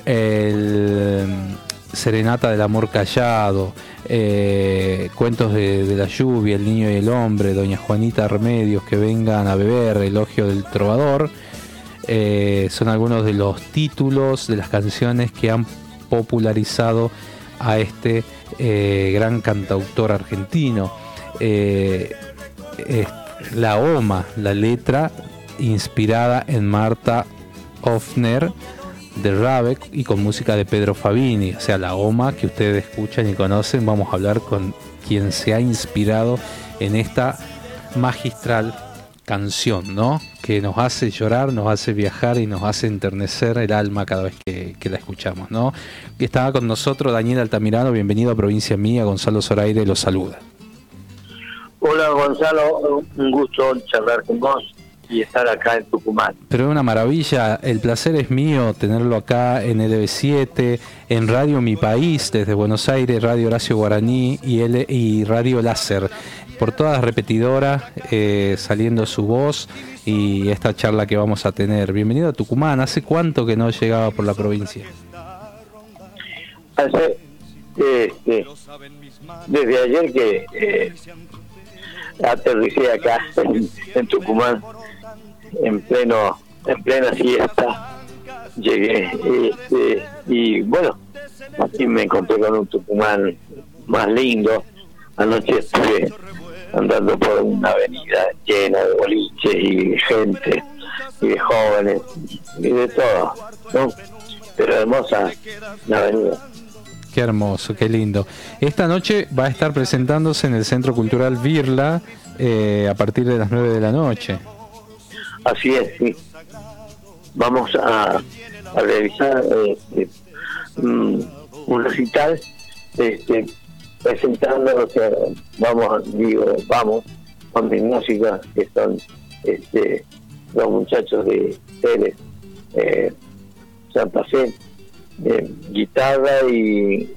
El, Serenata del Amor Callado, eh, Cuentos de, la Lluvia, El Niño y el Hombre, Doña Juanita Remedios, que vengan a beber, Elogio del Trovador, eh, son algunos de los títulos de las canciones que han popularizado a este eh, gran cantautor argentino. La OMA, la letra inspirada en Marta Hoffner de Rabeck y con música de Pedro Fabini, o sea, la OMA que ustedes escuchan y conocen, vamos a hablar con quien se ha inspirado en esta magistral canción, ¿no? Que nos hace llorar, nos hace viajar y nos hace enternecer el alma cada vez que, la escuchamos, ¿no? Estaba con nosotros Daniel Altamirano, bienvenido a Provincia Mía, Gonzalo Zoraire los saluda. Hola Gonzalo, un gusto charlar con vos. y estar acá en Tucumán. Pero es una maravilla, el placer es mío tenerlo acá en LB7, en Radio Mi País, desde Buenos Aires, Radio Horacio Guaraní y, L y Radio Láser. Por todas repetidoras, eh, saliendo su voz y esta charla que vamos a tener. Bienvenido a Tucumán, ¿hace cuánto que no llegaba por la provincia? Hace, este, desde ayer que eh, aterricé acá en, Tucumán en pleno en plena fiesta llegué este, y bueno aquí me encontré con un Tucumán más lindo anoche estuve andando por una avenida llena de boliches y gente y de jóvenes y de todo ¿no? pero hermosa la avenida Qué hermoso, qué lindo. Esta noche va a estar presentándose en el Centro Cultural Virla eh, a partir de las 9 de la noche. Así es, sí. Vamos a, realizar este, mm, un recital este, presentando, o sea, vamos, digo, vamos con mis músicas que son este, los muchachos de Pérez, eh, Santa Fe, guitarra y,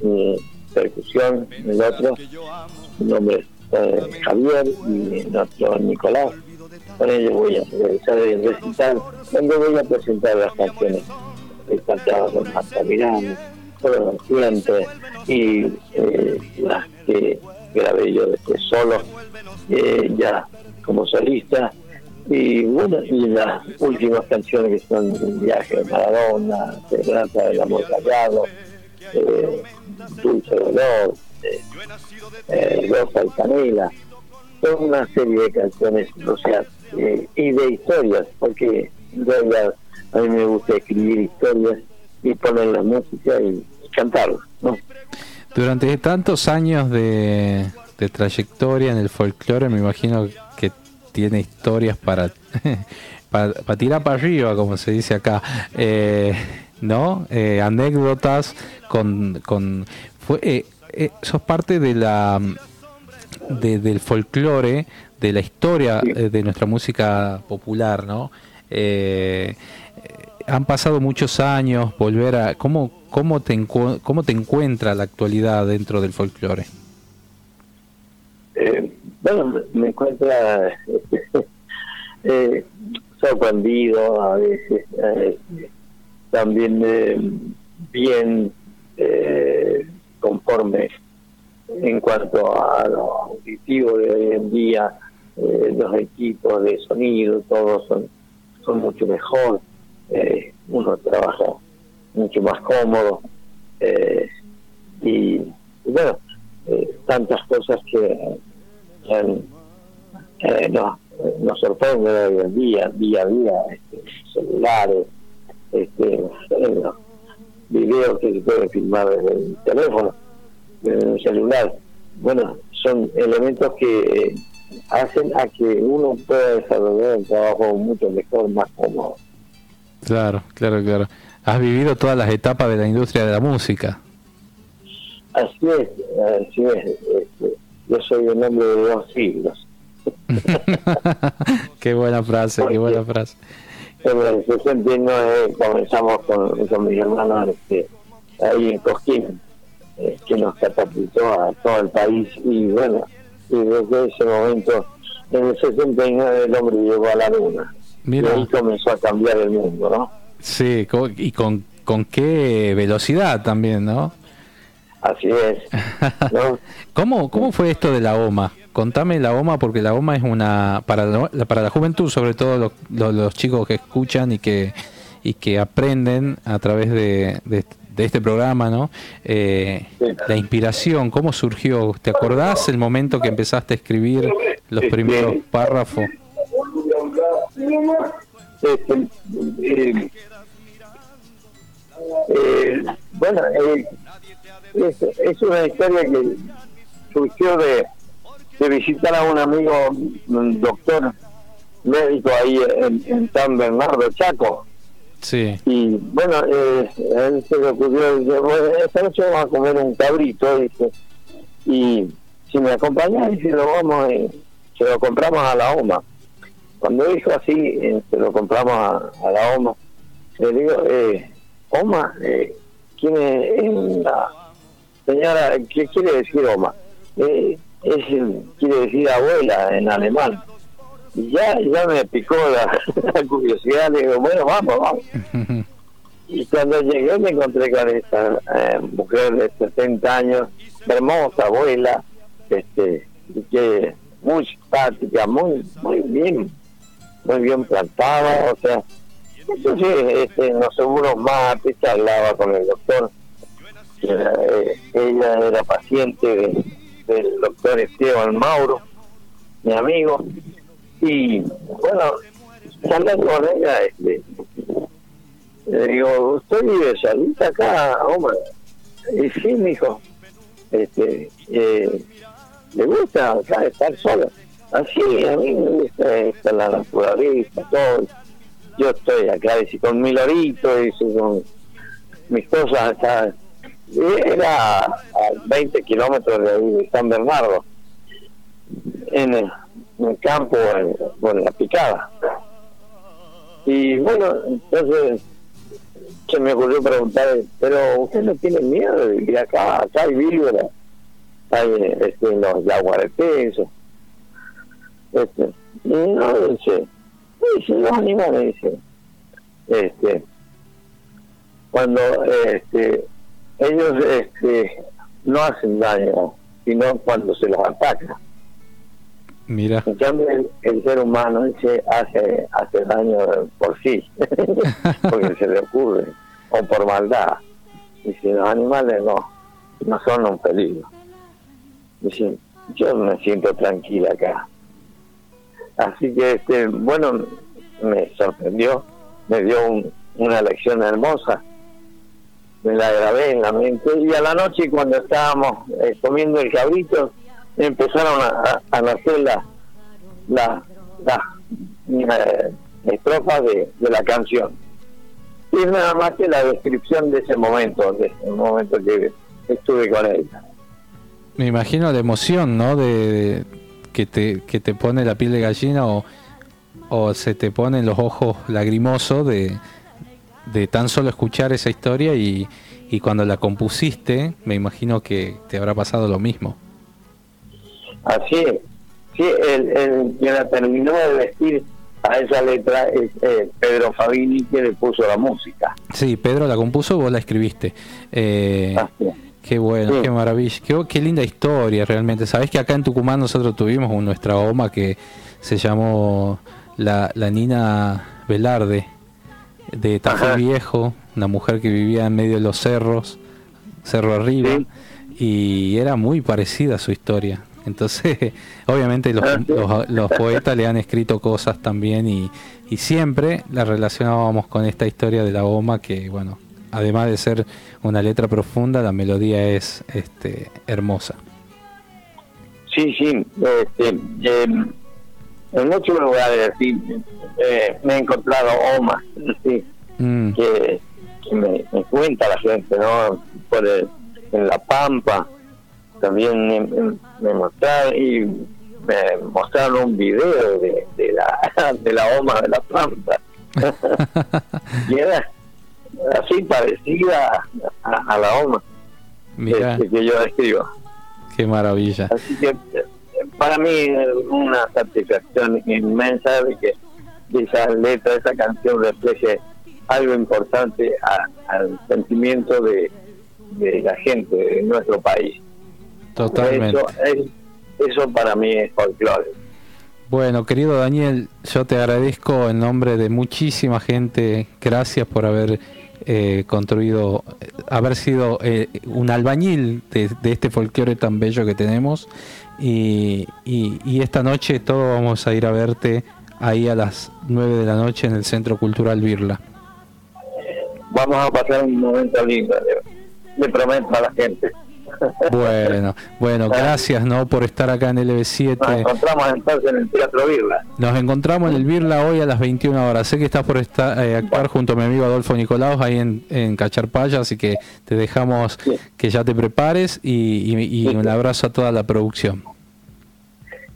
percusión, el otro, mi nombre es eh, Javier y el otro Nicolás. Con ellos voy a realizar el recital, donde voy a presentar las canciones que cantaba con Marta Miranda, todos siempre, y eh, las que grabé yo después solo, eh, ya como solista y bueno, y las últimas canciones que son Un viaje de Maradona, Esperanza del amor callado, Dulce Dolor, eh, eh, Rosa y Canela, son una serie de canciones, o sea, eh, y de historias, porque en realidad a mí me gusta escribir historias y poner la música y, cantarlas, ¿no? Durante tantos años de, de trayectoria en el folclore, me imagino tiene historias para, para, tirar para arriba, como se dice acá, eh, ¿no? Eh, anécdotas con... con fue, eh, sos parte de la de, del folclore, de la historia de nuestra música popular, ¿no? han pasado muchos años, volver a... ¿Cómo, cómo, te, cómo te encuentra la actualidad dentro del folclore? Eh, bueno, me encuentra eh, sorprendido a veces, eh, también eh, bien eh, conforme en cuanto a lo auditivo de hoy en día, los equipos de sonido, todos son, son mucho mejor, uno trabaja mucho más cómodo y bueno, tantas cosas que eh, nos, nos sorprende hoy en día, día a día, este, celulares, este, videos que se pueden filmar desde el teléfono, desde el celular. Bueno, son elementos que hacen a que uno pueda desarrollar el trabajo mucho mejor, más cómodo. Claro, claro, claro. Has vivido todas las etapas de la industria de la música. Así es, así es. Este, yo soy un hombre de dos siglos. qué buena frase, qué buena frase. En el 69 comenzamos con, con mis hermanos este, ahí en Cosquín, eh, que nos catapultó a todo el país y bueno, y desde ese momento, en el 69 el hombre llegó a la luna. Y ahí comenzó a cambiar el mundo, ¿no? Sí, y con, con qué velocidad también, ¿no? Así es. ¿Cómo, ¿Cómo fue esto de la OMA? Contame la OMA porque la OMA es una para la, para la juventud, sobre todo los, chicos que escuchan y que y que aprenden a través de, de, este programa, ¿no? Eh, la inspiración, ¿cómo surgió? ¿Te acordás el momento que empezaste a escribir los primeros párrafos? Este, eh, eh, bueno, es, una historia que surgió de, de visitar a un amigo, un doctor médico ahí en, San Bernardo, Chaco. Sí. Y bueno, eh, él se le ocurrió, dice, bueno, esta noche vamos a comer un cabrito, dice, y si me acompañas, dice, lo vamos, y se lo compramos a la OMA. cuando dijo así, eh, se lo compramos a, a la OMA, le digo, eh, OMA, eh, ¿quién es? Es la señora, ¿qué quiere decir OMA? Eh, es, quiere decir abuela en alemán. Y ya, ya me picó la, la curiosidad, le digo, bueno, vamos, vamos. Y cuando llegué me encontré con esta eh, mujer de 60 años, hermosa abuela, este, que muy simpática, muy, muy bien, muy bien plantada, o sea, entonces este, nos unos mates, hablaba con el doctor, eh, ella era paciente de- del doctor Esteban Mauro, mi amigo, y bueno, hablando con ella, este, le digo, ¿usted vive solita acá, Omar? Y sí, me dijo, este, eh, ¿le gusta acá estar solo? Así, a mí me gusta esta, la naturaleza, todo. Yo estoy acá y con mi lorito y con mis cosas acá. Era a 20 kilómetros de ahí de San Bernardo, en el, campo, en, la picada. Y bueno, entonces se me ocurrió preguntar, pero usted no tiene miedo de vivir acá, acá hay víboras, hay este, los yaguaretés. Este, y no, dice, dice, los animales, dice, este, cuando este, ellos este, no hacen daño, sino cuando se los ataca. Mira, En cambio, el, el ser humano se hace, hace daño por sí, porque se le ocurre, o por maldad. Y si los animales no, no son un peligro. Dice, yo me siento tranquila acá. Así que, este, bueno, me sorprendió, me dio un- una lección hermosa, me la grabé en la mente. Y a la noche, cuando estábamos eh, comiendo el cabrito, empezaron a, a, nacer las la, la, eh, estrofas de, de la canción. Y es nada más que la descripción de ese momento, de ese momento que estuve con ella. me imagino la emoción, ¿no? De, de- que te que te pone la piel de gallina o, o se te ponen los ojos lagrimosos de, de tan solo escuchar esa historia y, y cuando la compusiste, me imagino que te habrá pasado lo mismo. Así es. Sí, el, el que la terminó de vestir a esa letra es eh, Pedro Fabini, que le puso la música. Sí, Pedro la compuso, vos la escribiste. Eh, Así es. Qué bueno, Sí. qué maravilla, qué, qué linda historia realmente. Sabés que acá en Tucumán nosotros tuvimos nuestra OMA que se llamó la, la Nina Velarde de Tafí. Viejo, una mujer que vivía en medio de los cerros, cerro arriba, y era muy parecida a su historia. Entonces, obviamente los, Ah, los- los poetas le han escrito cosas también y, y siempre la relacionábamos con esta historia de la OMA que, bueno, además de ser una letra profunda, la melodía es este, hermosa. Sí, sí. Este, eh, en muchos lugares sí, eh, me he encontrado omas sí, Mm, que, que me, me cuenta la gente, ¿no? Por el- en La Pampa también me, mostraron y me mostraron un video de, de la de la OMA de La Pampa y era así parecida a, a la OMA Mira, este, que yo escribo. qué maravilla. Así que para mí es una satisfacción inmensa de que esa letra, esa canción refleje algo importante a- al sentimiento de, de la gente de nuestro país. Totalmente. Eso, es- eso para mí es folclore. Bueno, querido Daniel, yo te agradezco en nombre de muchísima gente. Gracias por haber eh, construido, haber sido eh, un albañil de, este folclore tan bello que tenemos. Y, y- y esta noche todos vamos a ir a verte ahí a las 9 de la noche en el Centro Cultural Birla. Vamos a pasar un momento lindo, le prometo a la gente. Bueno, bueno, gracias ¿no? por estar acá en Nos LB7. encontramos entonces en el Teatro Virla. Nos encontramos en el Birla hoy a las 21 horas. Sé que estás por estar, eh, actuar junto a mi amigo Adolfo Nicolaos ahí en, en Cacharpaya, así que te dejamos que ya te prepares y, y- y un abrazo a toda la producción.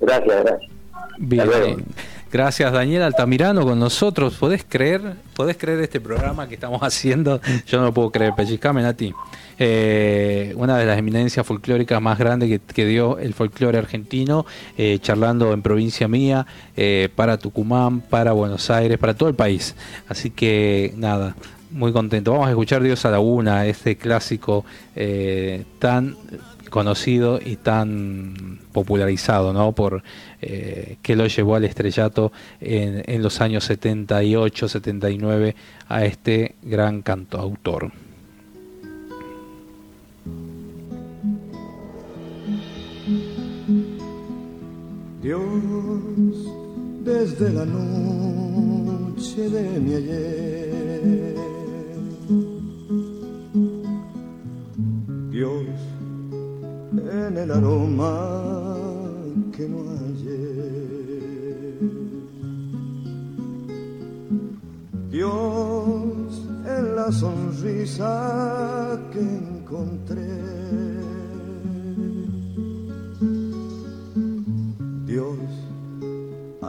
Gracias, gracias. Bien. Gracias Daniel Altamirano con nosotros. ¿Podés creer? ¿Podés creer este programa que estamos haciendo? Yo no lo puedo creer. Pellizcame a ti. Eh, una de las eminencias folclóricas más grandes que, dio el folclore argentino, eh, charlando en provincia mía, eh, para Tucumán, para Buenos Aires, para todo el país. Así que nada, muy contento. Vamos a escuchar Dios a la Una, este clásico tan conocido y tan popularizado, ¿no? Por que lo llevó al estrellato en, en los años 78, 79 a este gran cantautor. Dios, desde la noche de mi ayer, Dios, en el aroma que no hallé, Dios, en la sonrisa que encontré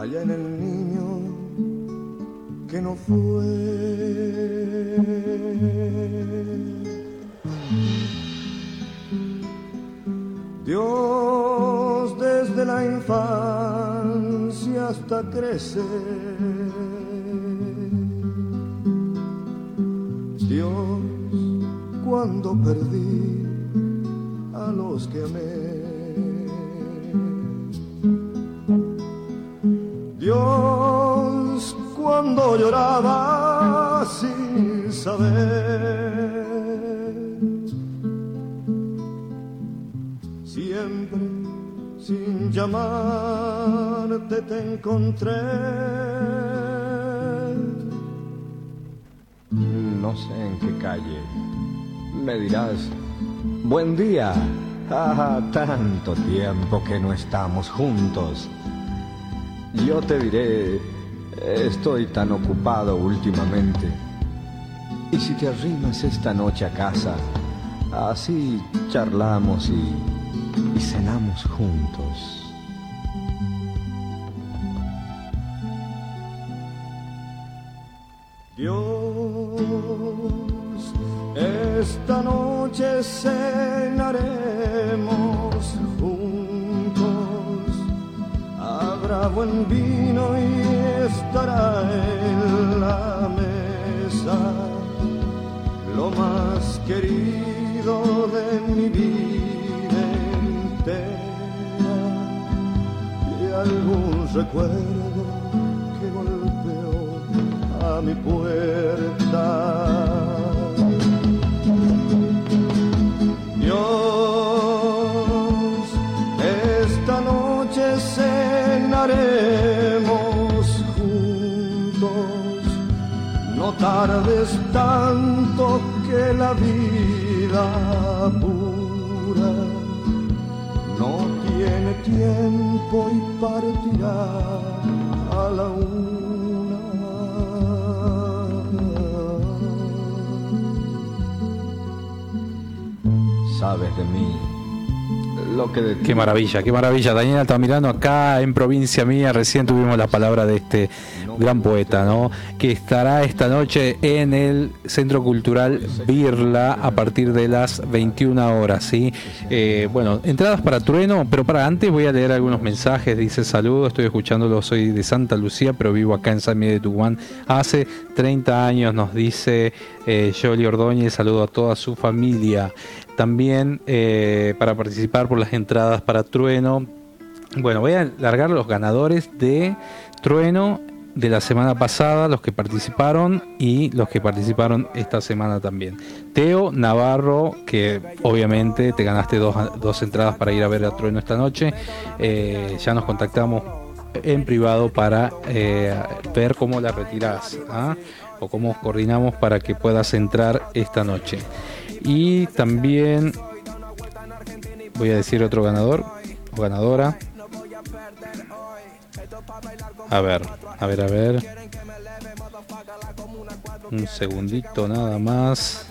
allá en el niño que no fue. Dios desde la infancia hasta crecer. Dios cuando perdí a los que amé. Dios cuando lloraba sin saber. Siempre sin llamarte te encontré. No sé en qué calle. Me dirás, buen día. Ah, tanto tiempo que no estamos juntos. Yo te diré, estoy tan ocupado últimamente. Y si te arrimas esta noche a casa, así charlamos y, y cenamos juntos. Dios, esta noche cenaremos habrá buen vino y estará en la mesa. Lo más querido de mi vida algún recuerdo que golpeó a mi puerta estaremos juntos. No tardes tanto que la tiempo y partirá a la una. Sabes de mí Qué maravilla, qué maravilla. Daniel Altamirano acá en provincia mía, recién tuvimos la palabra de este gran poeta, ¿no? Que estará esta noche en el Centro Cultural Birla a partir de las 21 horas, ¿sí? Eh, bueno, entradas para Trueno, pero para antes voy a leer algunos mensajes. Dice saludos, estoy escuchándolo, soy de Santa Lucía, pero vivo acá en San Miguel de Tucumán hace 30 años, nos dice eh, Jolie Ordóñez, saludo a toda su familia. También eh, para participar por las entradas para Trueno. Bueno, voy a largar los ganadores de Trueno de la semana pasada, los que participaron y los que participaron esta semana también. Teo Navarro, que obviamente te ganaste dos, entradas para ir a ver a Trueno esta noche. Eh, ya nos contactamos en privado para eh, ver cómo la retiras ¿ah? o cómo coordinamos para que puedas entrar esta noche. Y también voy a decir otro ganador o ganadora. A ver, a ver, a ver. Un segundito nada más.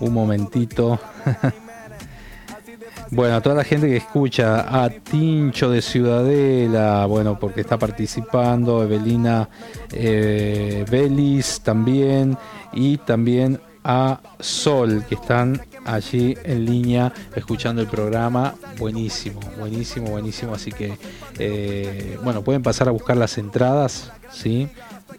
Un momentito. Bueno, a toda la gente que escucha, a Tincho de Ciudadela, bueno, porque está participando, Evelina eh, Belis también, y también a Sol, que están allí en línea escuchando el programa. Buenísimo, buenísimo, buenísimo. Así que, eh, bueno, pueden pasar a buscar las entradas, ¿sí?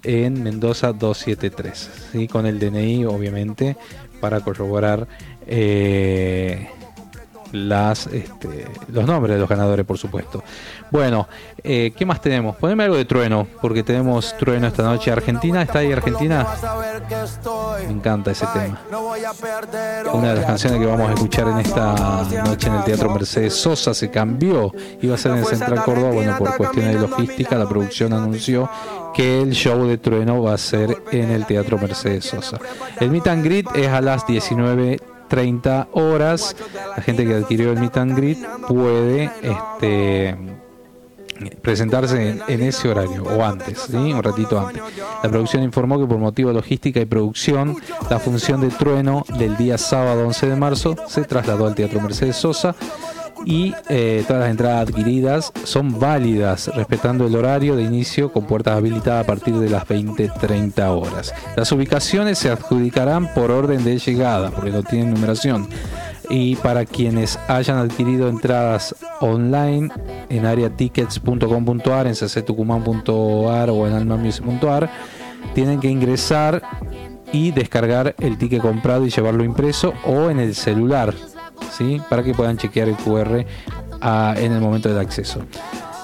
En Mendoza 273, ¿sí? Con el DNI, obviamente, para corroborar. Eh, las, este, los nombres de los ganadores, por supuesto. Bueno, eh, ¿qué más tenemos? Poneme algo de trueno, porque tenemos trueno esta noche. Argentina, ¿está ahí Argentina? Me encanta ese tema. Una de las canciones que vamos a escuchar en esta noche en el Teatro Mercedes Sosa se cambió. Iba a ser en el Central Córdoba, bueno, por cuestiones de logística, la producción anunció que el show de trueno va a ser en el Teatro Mercedes Sosa. El meet and greet es a las 19 30 horas. La gente que adquirió el Meet and Greet puede este, presentarse en, ese horario o antes, un ratito antes. La producción informó que por motivo logística y producción, la función de trueno del día sábado 11 de marzo se trasladó al Teatro Mercedes Sosa y eh, todas las entradas adquiridas son válidas respetando el horario de inicio con puertas habilitadas a partir de las 20-30 horas. Las ubicaciones se adjudicarán por orden de llegada porque no tienen numeración. Y para quienes hayan adquirido entradas online en areatickets.com.ar, en cctucumán.ar o en almamusic.ar, tienen que ingresar y descargar el ticket comprado y llevarlo impreso o en el celular ¿sí? para que puedan chequear el QR ah, en el momento del acceso.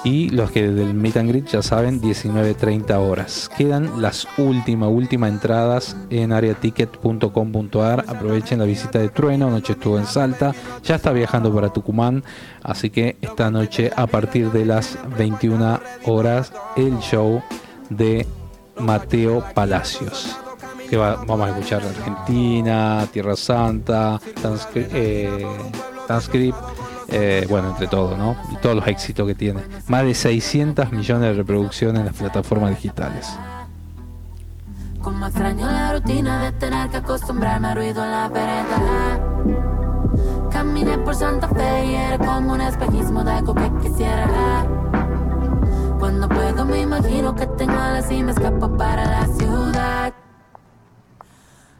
Y los que del Meet and Greet ya saben, 19.30 horas. Quedan las últimas, últimas entradas en areaticket.com.ar. Aprovechen la visita de Trueno, noche estuvo en Salta, ya está viajando para Tucumán, así que esta noche a partir de las 21 horas el show de Mateo Palacios que vamos a escuchar Argentina, Tierra Santa, eh, Transcript, eh, bueno, entre todo, ¿no? Y todos los éxitos que tiene. Más de 600 millones de reproducciones en las plataformas digitales. Como extraño la rutina de tener que acostumbrarme a ruido en la vereda. Caminé por Santa Fe y era como un espejismo de algo que quisiera. Cuando puedo me imagino que tengo alas y me escapo para la ciudad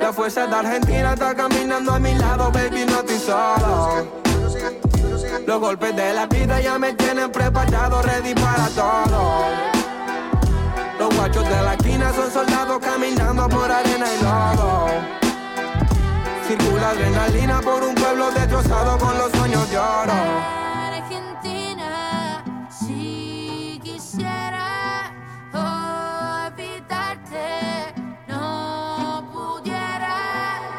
La fuerza de Argentina está caminando a mi lado, baby, no estoy solo. Los golpes de la vida ya me tienen preparado, ready para todo. Los guachos de la esquina son soldados caminando por arena y lodo. Circula adrenalina por un pueblo destrozado con los sueños de oro.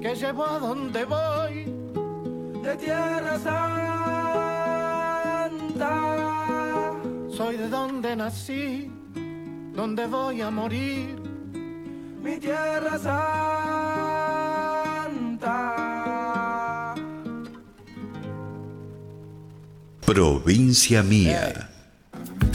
qué llevo a dónde voy, de tierra santa. Soy de donde nací donde voy a morir. Mi tierra santa. Provincia mía.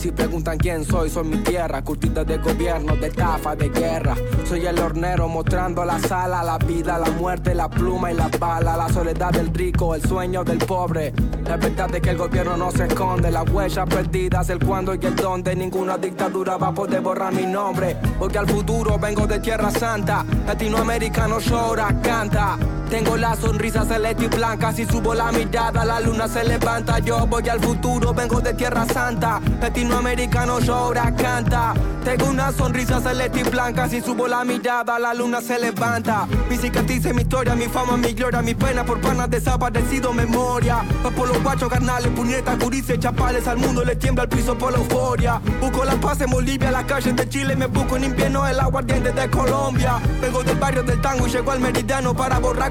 Si preguntan quién soy, soy mi tierra, curtida de gobierno, de estafa, de guerra. Soy el hornero mostrando la sala, la vida, la muerte, la pluma y la bala, la soledad del rico, el sueño del pobre. La verdad es que el gobierno no se esconde, las huellas perdidas, el cuándo y el dónde. Ninguna dictadura va a poder borrar mi nombre, porque al futuro vengo de Tierra Santa. Latinoamericano llora, canta. Tengo la sonrisa celeste y blanca, si subo la mirada la luna se levanta. Yo voy al futuro, vengo de Tierra Santa. Latinoamericano llora, canta. Tengo una sonrisa celeste y blanca, si subo la mirada la luna se levanta. Mi cicatriz mi historia, mi fama, mi gloria, mi pena por panas desaparecido, memoria. Va por los guachos carnales, puñetas, curices, chapales, al mundo le tiembla el piso por la euforia. Busco la paz en Bolivia, las calles de Chile, me busco en invierno el aguardiente de Colombia. Vengo del barrio del tango y llego al meridiano para borrar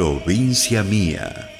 Provincia mía.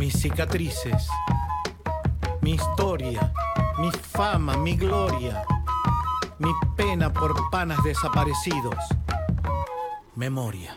mis cicatrices, mi historia, mi fama, mi gloria, mi pena por panas desaparecidos, memoria.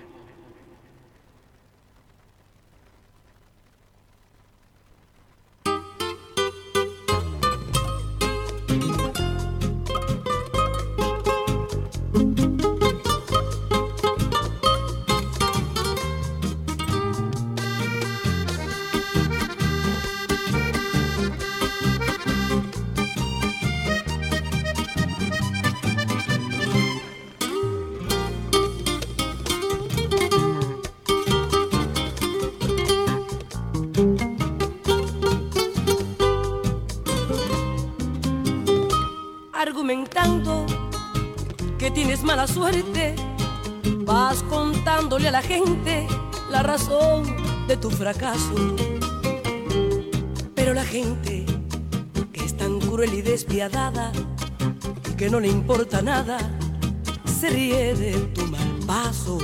Pero la gente que es tan cruel y despiadada y que no le importa nada, se ríe de tu mal paso.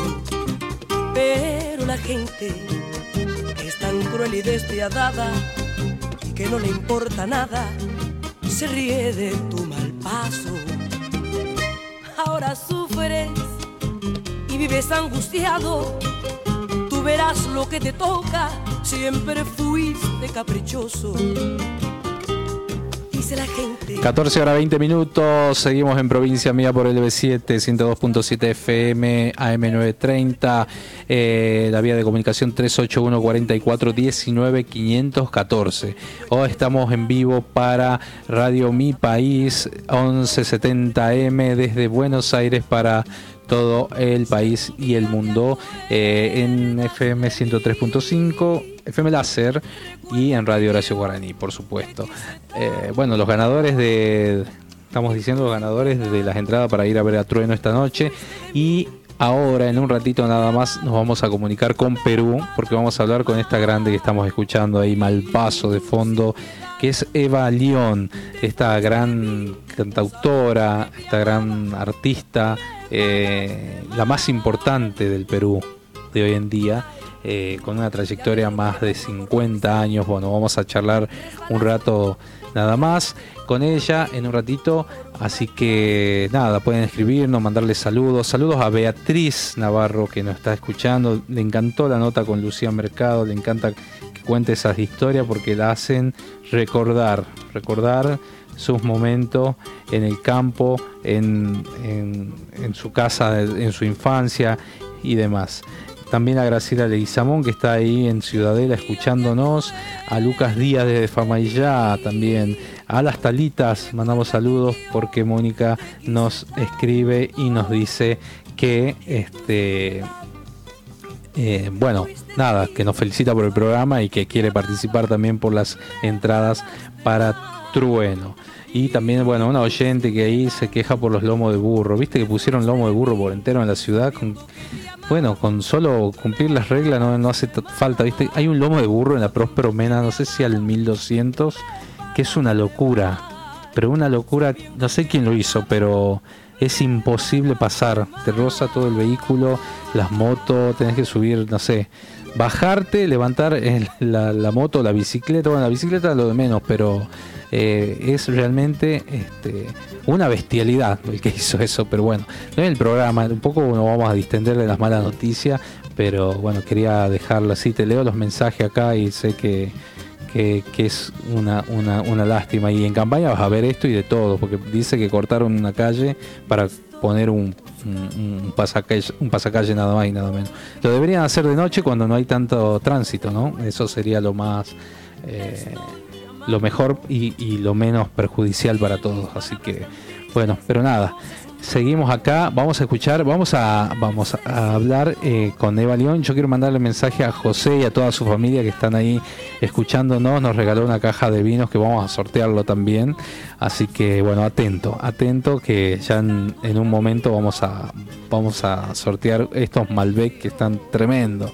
Pero la gente que es tan cruel y despiadada y que no le importa nada, se ríe de tu mal paso. Ahora sufres y vives angustiado. Tú verás lo que te toca, siempre fuiste caprichoso. Y dice la gente. 14 horas 20 minutos, seguimos en provincia mía por el B7, 102.7 FM, AM930, eh, la vía de comunicación 381 44 19 514. Hoy estamos en vivo para Radio Mi País 1170M desde Buenos Aires para todo el país y el mundo eh, en FM 103.5, FM Láser y en Radio Horacio Guaraní, por supuesto. Eh, bueno, los ganadores de, estamos diciendo los ganadores de las entradas para ir a ver a Trueno esta noche y Ahora, en un ratito nada más, nos vamos a comunicar con Perú, porque vamos a hablar con esta grande que estamos escuchando ahí, Malpaso de fondo, que es Eva León, esta gran cantautora, esta gran artista, eh, la más importante del Perú de hoy en día. Eh, con una trayectoria más de 50 años. Bueno, vamos a charlar un rato nada más con ella en un ratito. Así que nada, pueden escribirnos, mandarle saludos. Saludos a Beatriz Navarro que nos está escuchando. Le encantó la nota con Lucía Mercado, le encanta que cuente esas historias porque la hacen recordar, recordar sus momentos en el campo, en, en su casa, en su infancia y demás. También a Graciela Leguizamón, que está ahí en Ciudadela escuchándonos. A Lucas Díaz de Famayá también. A las talitas mandamos saludos porque Mónica nos escribe y nos dice que este eh, bueno, nada, que nos felicita por el programa y que quiere participar también por las entradas para Trueno. Y también, bueno, una oyente que ahí se queja por los lomos de burro. Viste que pusieron lomo de burro por entero en la ciudad. bueno, con solo cumplir las reglas no, no hace falta. Viste, hay un lomo de burro en la Próspero Mena, no sé si al 1200, que es una locura. Pero una locura, no sé quién lo hizo, pero es imposible pasar. Te roza todo el vehículo, las motos, tenés que subir, no sé, bajarte, levantar la, la moto, la bicicleta. Bueno, la bicicleta lo de menos, pero eh, es realmente este, una bestialidad el que hizo eso, pero bueno, no es el programa, un poco nos vamos a distender de las malas noticias, pero bueno, quería dejarlo así, te leo los mensajes acá y sé que, que, es una, una, una, lástima. Y en campaña vas a ver esto y de todo, porque dice que cortaron una calle para poner un, un, pasacalle, un pasacalle nada más y nada menos. Lo deberían hacer de noche cuando no hay tanto tránsito, ¿no? Eso sería lo más... Eh, lo mejor y, lo menos perjudicial para todos. Así que, bueno, pero nada. Seguimos acá, vamos a escuchar, vamos a, vamos a hablar eh, con Eva León. Yo quiero mandarle mensaje a José y a toda su familia que están ahí escuchándonos. Nos regaló una caja de vinos que vamos a sortearlo también. Así que bueno, atento, atento que ya en, un momento vamos a, vamos a sortear estos Malbec que están tremendo.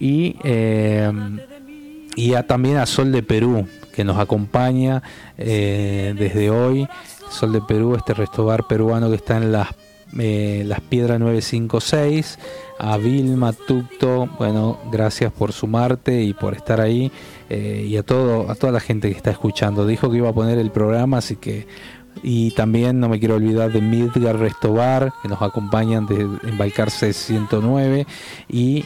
Y, eh, y también a Sol de Perú, que nos acompaña eh, desde hoy. Sol de Perú, este restobar peruano que está en las, eh, las Piedras 956. A Vilma Tucto, bueno, gracias por sumarte y por estar ahí. Eh, y a, todo, a toda la gente que está escuchando. Dijo que iba a poner el programa, así que y también no me quiero olvidar de Midgar Restobar, que nos acompañan de, en Balcarce 109, y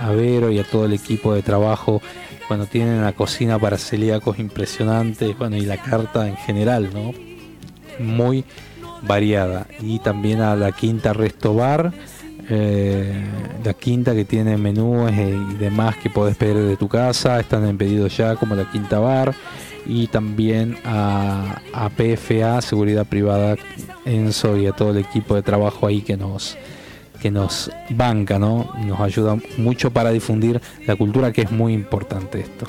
a Vero y a todo el equipo de trabajo bueno, tienen una cocina para celíacos impresionante, bueno, y la carta en general, ¿no? Muy variada. Y también a la quinta Restobar, eh, la quinta que tiene menús eh, y demás que podés pedir de tu casa, están en pedido ya, como la quinta bar. Y también a, PFA, Seguridad Privada, Enzo y a todo el equipo de trabajo ahí que nos, que nos banca, ¿no? Nos ayuda mucho para difundir la cultura, que es muy importante esto.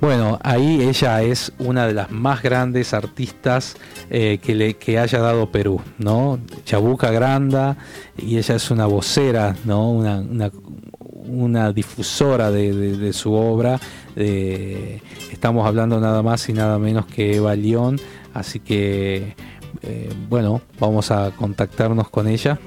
Bueno, ahí ella es una de las más grandes artistas eh, que, le, que haya dado Perú, ¿no? Chabuca Granda, y ella es una vocera, ¿no? Una, una, difusora de, su obra. Estamos hablando nada más y nada menos que Eva León, así que, eh, bueno, vamos a contactarnos con ella.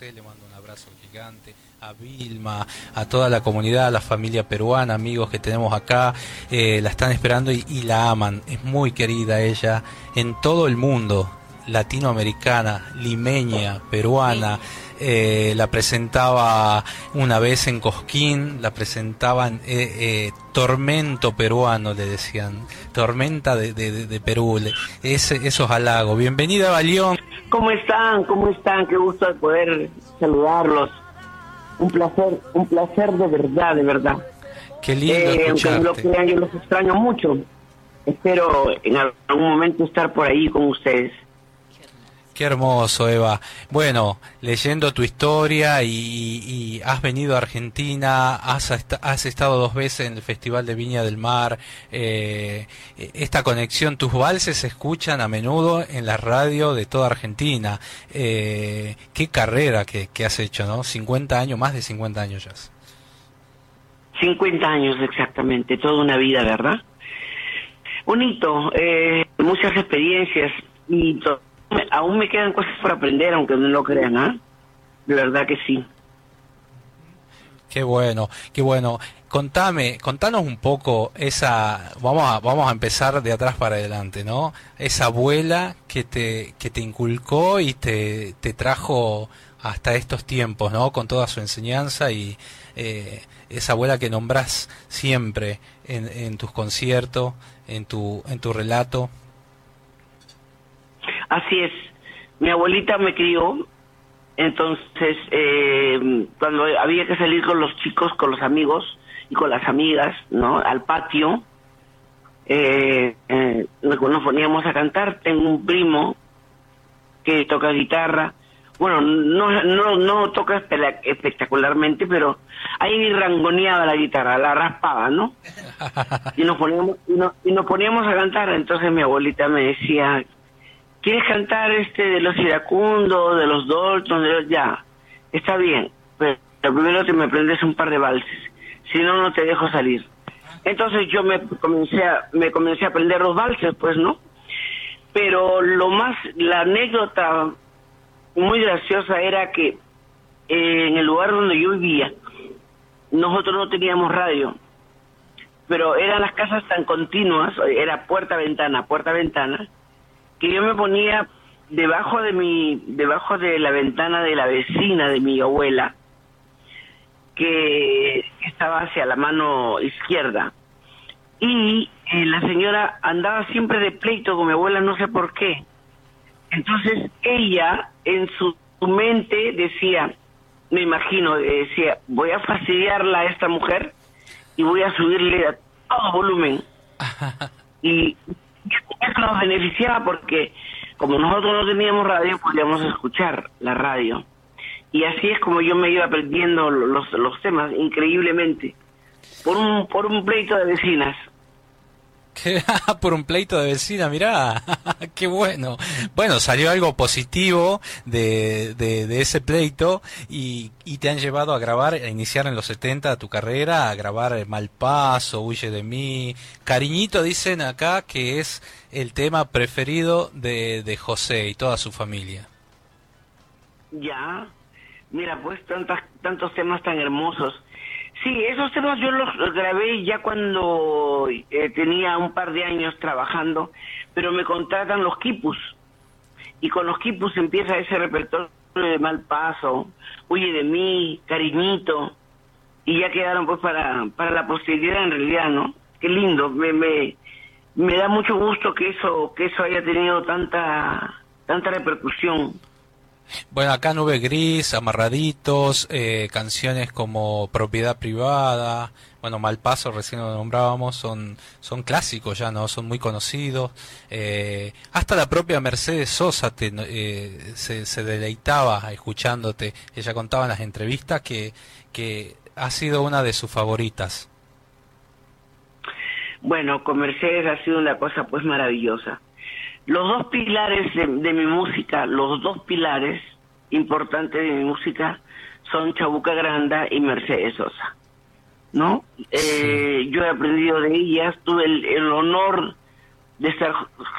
le mando un abrazo gigante a Vilma, a toda la comunidad, a la familia peruana, amigos que tenemos acá, eh, la están esperando y, la aman. Es muy querida ella en todo el mundo. Latinoamericana, limeña, peruana. Eh, la presentaba una vez en Cosquín, la presentaban eh, eh, Tormento peruano, le decían, Tormenta de, de, Perú, ese, esos halagos. Bienvenida, Balión. ¿Cómo están? ¿Cómo están? Qué gusto de poder saludarlos. Un placer, un placer de verdad, de verdad. Qué lindo escucharte. Lo yo los extraño mucho. Espero en algún momento estar por ahí con ustedes. Qué hermoso, Eva. Bueno, leyendo tu historia y, has venido a Argentina, has, has, estado dos veces en el Festival de Viña del Mar. Eh, esta conexión, tus valses se escuchan a menudo en la radio de toda Argentina. Eh, qué carrera que, has hecho, ¿no? 50 años, más de 50 años ya. 50 años exactamente, toda una vida, ¿verdad? Bonito, eh, muchas experiencias y aún me quedan cosas por aprender, aunque no lo crean, ¿ah? De verdad que sí. Qué bueno, qué bueno. Contame, contanos un poco esa, vamos a, vamos a empezar de atrás para adelante, ¿no? Esa abuela que te, que te inculcó y te, te trajo hasta estos tiempos, ¿no? Con toda su enseñanza y eh, esa abuela que nombras siempre en, en tus conciertos, en tu, en tu relato. Así es. Mi abuelita me crió, entonces eh, cuando había que salir con los chicos, con los amigos y con las amigas, ¿no? Al patio, eh, eh, nos poníamos a cantar. Tengo un primo que toca guitarra. Bueno, no, no, no toca espectacularmente, pero ahí rangoneaba la guitarra, la raspaba, ¿no? Y nos poníamos, y nos poníamos a cantar. Entonces mi abuelita me decía, ¿Quieres cantar este de los iracundos, de los Dalton, de los... Ya, está bien, pero primero te me aprendes un par de valses, si no, no te dejo salir. Entonces yo me comencé a, me comencé a aprender los valses, pues, ¿no? Pero lo más, la anécdota muy graciosa era que eh, en el lugar donde yo vivía, nosotros no teníamos radio, pero eran las casas tan continuas, era puerta-ventana, puerta-ventana, que yo me ponía debajo de mi debajo de la ventana de la vecina de mi abuela que estaba hacia la mano izquierda. Y eh, la señora andaba siempre de pleito con mi abuela no sé por qué. Entonces ella en su mente decía me imagino decía voy a fastidiarla a esta mujer y voy a subirle a todo volumen y eso nos beneficiaba porque como nosotros no teníamos radio, podíamos escuchar la radio. Y así es como yo me iba aprendiendo los, los temas, increíblemente, por un, por un pleito de vecinas. por un pleito de vecina, mirá, qué bueno. Bueno, salió algo positivo de, de, ese pleito y, y, te han llevado a grabar, a iniciar en los 70 tu carrera, a grabar Mal Paso, Huye de mí. Cariñito dicen acá que es el tema preferido de, de José y toda su familia. Ya, mira, pues tantas, tantos temas tan hermosos Sí, esos temas yo los grabé ya cuando eh, tenía un par de años trabajando, pero me contratan los quipus. Y con los quipus empieza ese repertorio de Mal Paso, Huye de mí, Cariñito, y ya quedaron pues para, para la posteridad en realidad, ¿no? Qué lindo, me, me, me da mucho gusto que eso, que eso haya tenido tanta, tanta repercusión. Bueno, acá Nube Gris, Amarraditos, eh, canciones como Propiedad Privada, bueno, Malpaso, recién lo nombrábamos, son, son clásicos ya, ¿no? Son muy conocidos. Eh, hasta la propia Mercedes Sosa te, eh, se, se, deleitaba escuchándote. Ella contaba en las entrevistas que, que ha sido una de sus favoritas. Bueno, con Mercedes ha sido una cosa pues maravillosa los dos pilares de, mi música, los dos pilares importantes de mi música son Chabuca Granda y Mercedes Sosa, ¿no? Eh, yo he aprendido de ellas, tuve el, honor de estar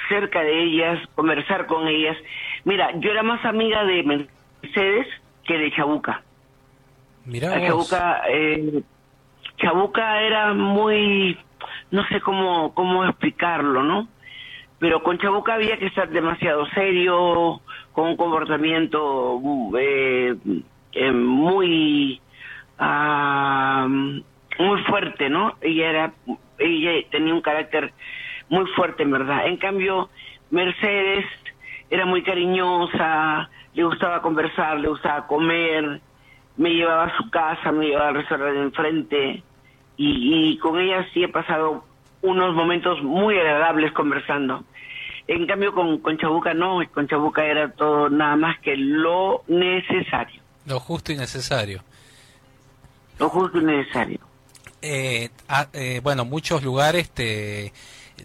cerca de ellas, conversar con ellas. Mira, yo era más amiga de Mercedes que de Chabuca. Mira, Chabuca, eh, Chabuca era muy, no sé cómo cómo explicarlo, ¿no? Pero con Chabuca había que estar demasiado serio, con un comportamiento eh, eh, muy ah, muy fuerte, ¿no? Ella era ella tenía un carácter muy fuerte, en verdad. En cambio, Mercedes era muy cariñosa, le gustaba conversar, le gustaba comer, me llevaba a su casa, me llevaba al restaurante de enfrente y, y con ella sí he pasado unos momentos muy agradables conversando. En cambio, con, con Chabuca no, con Chabuca era todo nada más que lo necesario. Lo justo y necesario. Lo justo y necesario. Eh, ah, eh, bueno, muchos lugares te,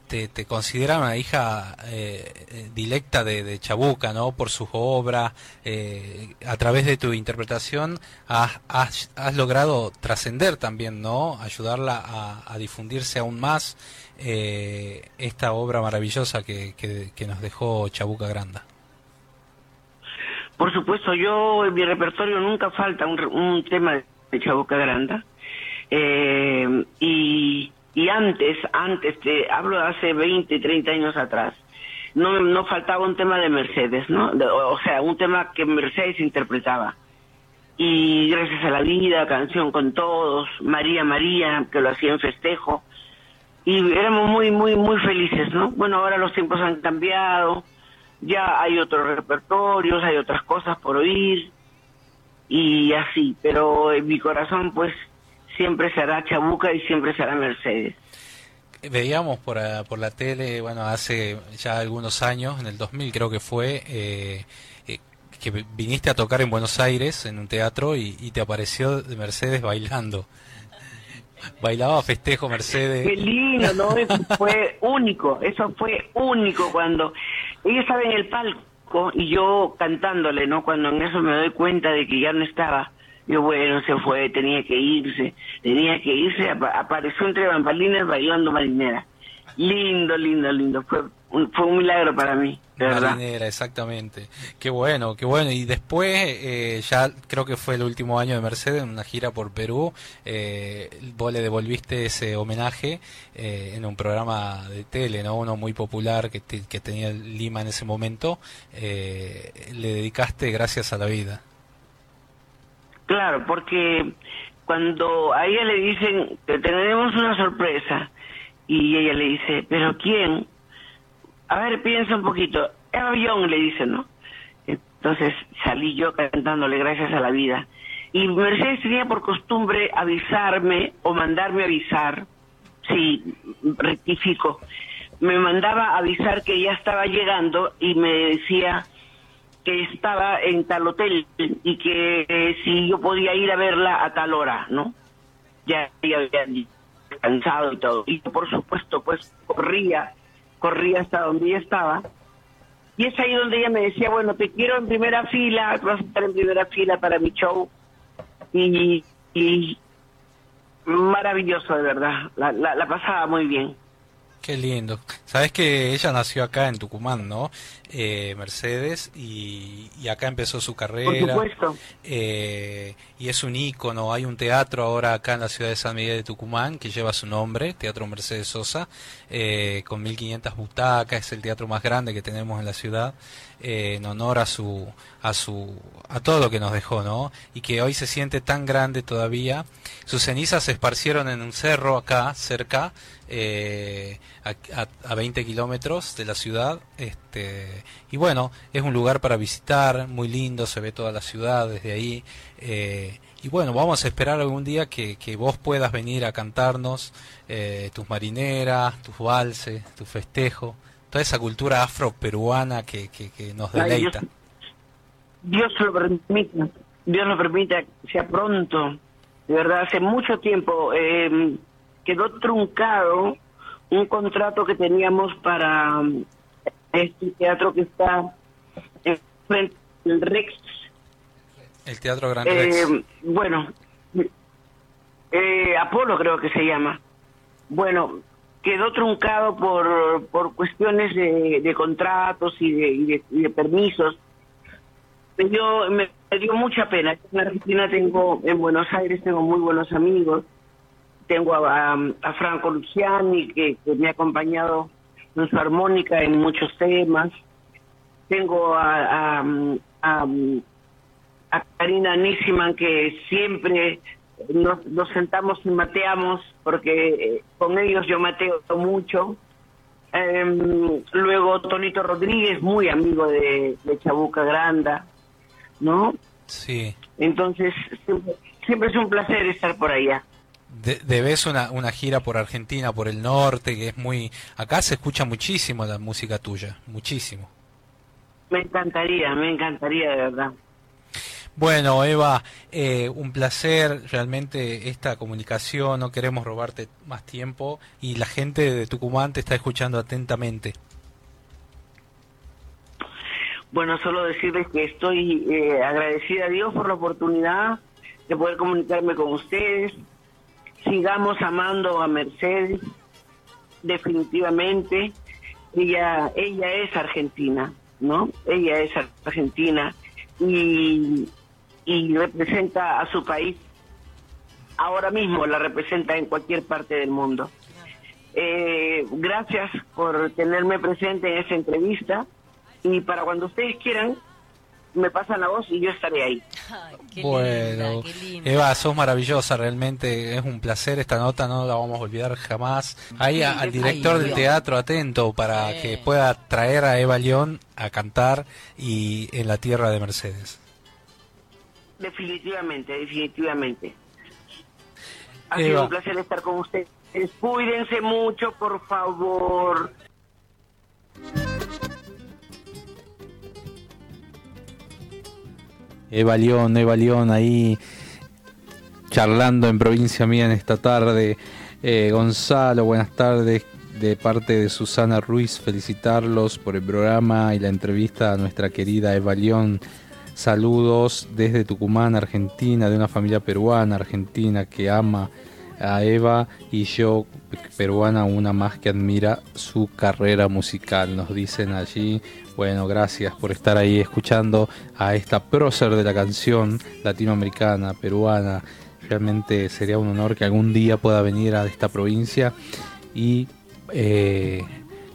te, te consideran una hija eh, eh, directa de, Chabuca, ¿no? Por sus obras, eh, a través de tu interpretación has, has, has logrado trascender también, ¿no? Ayudarla a, difundirse aún más eh, esta obra maravillosa que, que, que, nos dejó Chabuca Granda. Por supuesto, yo en mi repertorio nunca falta un, un tema de Chabuca Granda. Eh, y y antes, antes, te hablo de hace 20, 30 años atrás, no, no faltaba un tema de Mercedes, ¿no? o sea, un tema que Mercedes interpretaba. Y Gracias a la Vida, Canción con Todos, María María, que lo hacía en festejo. Y éramos muy, muy, muy felices, ¿no? Bueno, ahora los tiempos han cambiado, ya hay otros repertorios, hay otras cosas por oír, y así, pero en mi corazón, pues, siempre será Chabuca y siempre será Mercedes. Veíamos por, por la tele, bueno, hace ya algunos años, en el 2000 creo que fue, eh, eh, que viniste a tocar en Buenos Aires, en un teatro, y, y te apareció Mercedes bailando. Bailaba festejo Mercedes. Qué lindo, ¿no? Eso fue único, eso fue único cuando ella estaba en el palco y yo cantándole, ¿no? Cuando en eso me doy cuenta de que ya no estaba yo, bueno, se fue, tenía que irse, tenía que irse, ap apareció entre bambalinas bailando marinera. Lindo, lindo, lindo. Fue un, fue un milagro para mí, Marinera, exactamente. Qué bueno, qué bueno. Y después, eh, ya creo que fue el último año de Mercedes, en una gira por Perú, eh, vos le devolviste ese homenaje eh, en un programa de tele, ¿no? Uno muy popular que, te, que tenía Lima en ese momento. Eh, le dedicaste Gracias a la Vida. Claro, porque cuando a ella le dicen, te tenemos una sorpresa, y ella le dice, ¿pero quién? A ver, piensa un poquito. Eva Young le dice, ¿no? Entonces salí yo cantándole gracias a la vida. Y Mercedes tenía por costumbre avisarme o mandarme avisar, sí, rectifico, me mandaba avisar que ya estaba llegando y me decía, que estaba en tal hotel y que eh, si yo podía ir a verla a tal hora, ¿no? Ya, ya había descansado y todo. Y por supuesto, pues corría, corría hasta donde ella estaba. Y es ahí donde ella me decía, bueno, te quiero en primera fila, vas a estar en primera fila para mi show. Y, y maravilloso, de verdad. La, la, la pasaba muy bien. Qué lindo. Sabes que ella nació acá en Tucumán, ¿no? Eh, Mercedes, y, y, acá empezó su carrera. Por supuesto. Eh, y es un ícono. Hay un teatro ahora acá en la ciudad de San Miguel de Tucumán que lleva su nombre, Teatro Mercedes Sosa, eh, con 1500 butacas. Es el teatro más grande que tenemos en la ciudad. Eh, en honor a su a su a todo lo que nos dejó no y que hoy se siente tan grande todavía. Sus cenizas se esparcieron en un cerro acá cerca eh, a, a, a 20 kilómetros de la ciudad este y bueno es un lugar para visitar muy lindo se ve toda la ciudad desde ahí eh, y bueno vamos a esperar algún día que, que vos puedas venir a cantarnos eh, tus marineras tus valses tu festejo toda esa cultura afro-peruana que, que, que, nos deleita. Ay, Dios, Dios, lo permita, Dios lo permita, sea pronto. De verdad, hace mucho tiempo eh, quedó truncado un contrato que teníamos para este teatro que está en frente del Rex. El Teatro Gran Rex. Eh, bueno, eh, Apolo creo que se llama. Bueno, quedó truncado por, por cuestiones de, contratos y de, permisos. Me dio, me, dio mucha pena. En Argentina tengo, en Buenos Aires tengo muy buenos amigos. Tengo a, Franco Luciani, que, me ha acompañado en su armónica en muchos temas. Tengo a, a, a, a Karina Nissiman que siempre nos, nos sentamos y mateamos porque eh, con ellos yo mateo mucho. Em, luego Tonito Rodríguez, muy amigo de, de Chabuca Granda, ¿no? Sí. Entonces, siempre, siempre es un placer estar por allá. De- debes una, una gira por Argentina, por el norte, que es muy... Acá se escucha muchísimo la música tuya, muchísimo. Me encantaría, me encantaría de verdad. Bueno, Eva, eh, un placer realmente esta comunicación, no queremos robarte más tiempo y la gente de Tucumán te está escuchando atentamente. Bueno, solo decirles que estoy eh, agradecida a Dios por la oportunidad de poder comunicarme con ustedes. Sigamos amando a Mercedes, definitivamente. Ella, ella es argentina, ¿no? Ella es argentina y, y representa a su país. Ahora mismo la representa en cualquier parte del mundo. Eh, gracias por tenerme presente en esta entrevista y para cuando ustedes quieran me pasan la voz y yo estaré ahí. bueno, Eva, sos maravillosa, realmente es un placer esta nota, no la vamos a olvidar jamás. Ahí a- al director del teatro atento para que pueda traer a Eva León a cantar y en la tierra de Mercedes. Definitivamente, definitivamente. Ha Eva. sido un placer estar con ustedes. Cuídense mucho, por favor. Eva León, Eva León ahí charlando en provincia mía en esta tarde. Eh, Gonzalo, buenas tardes. De parte de Susana Ruiz, felicitarlos por el programa y la entrevista a nuestra querida Eva León. Saludos desde Tucumán, Argentina, de una familia peruana, argentina, que ama a Eva y yo, peruana, una más que admira su carrera musical. Nos dicen allí, bueno, gracias por estar ahí escuchando a esta prócer de la canción latinoamericana, peruana. Realmente sería un honor que algún día pueda venir a esta provincia y eh,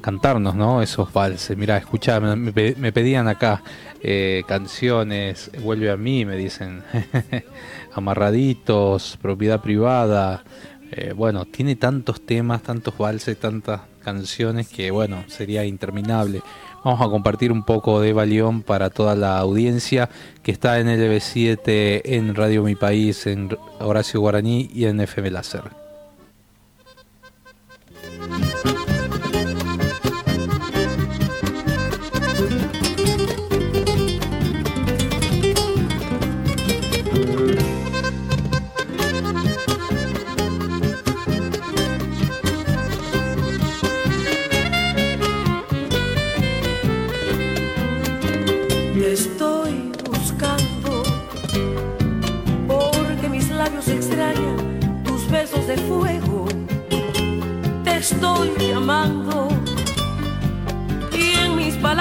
cantarnos, ¿no? Esos valses. Mira, escucha, me, me pe- me pedían acá eh, canciones, vuelve a mí, me dicen, amarraditos, propiedad privada. Eh, bueno, tiene tantos temas, tantos valses, tantas canciones que, bueno, sería interminable. Vamos a compartir un poco de Eva León para toda la audiencia que está en LB7, en Radio Mi País, en Horacio Guaraní y en FM Láser.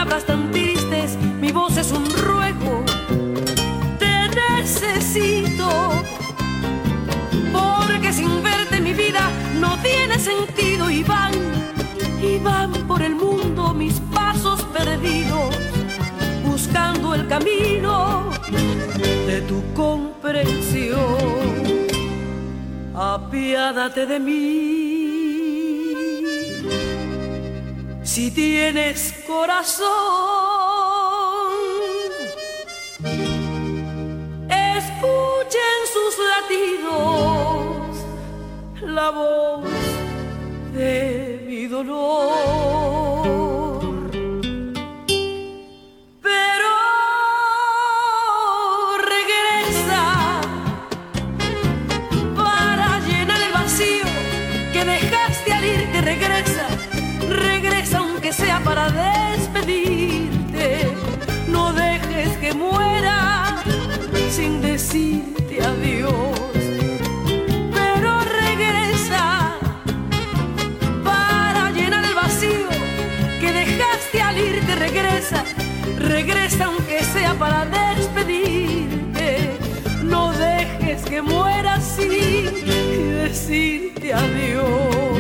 Tan tristes mi voz es un ruego. Te necesito porque sin verte mi vida no tiene sentido y van y van por el mundo mis pasos perdidos buscando el camino de tu comprensión. Apiádate de mí. Si tienes corazón, escuchen sus latidos la voz de mi dolor. Despedirte. No dejes que muera sin decirte adiós. Pero regresa para llenar el vacío que dejaste al irte. Regresa, regresa aunque sea para despedirte. No dejes que muera y decirte adiós.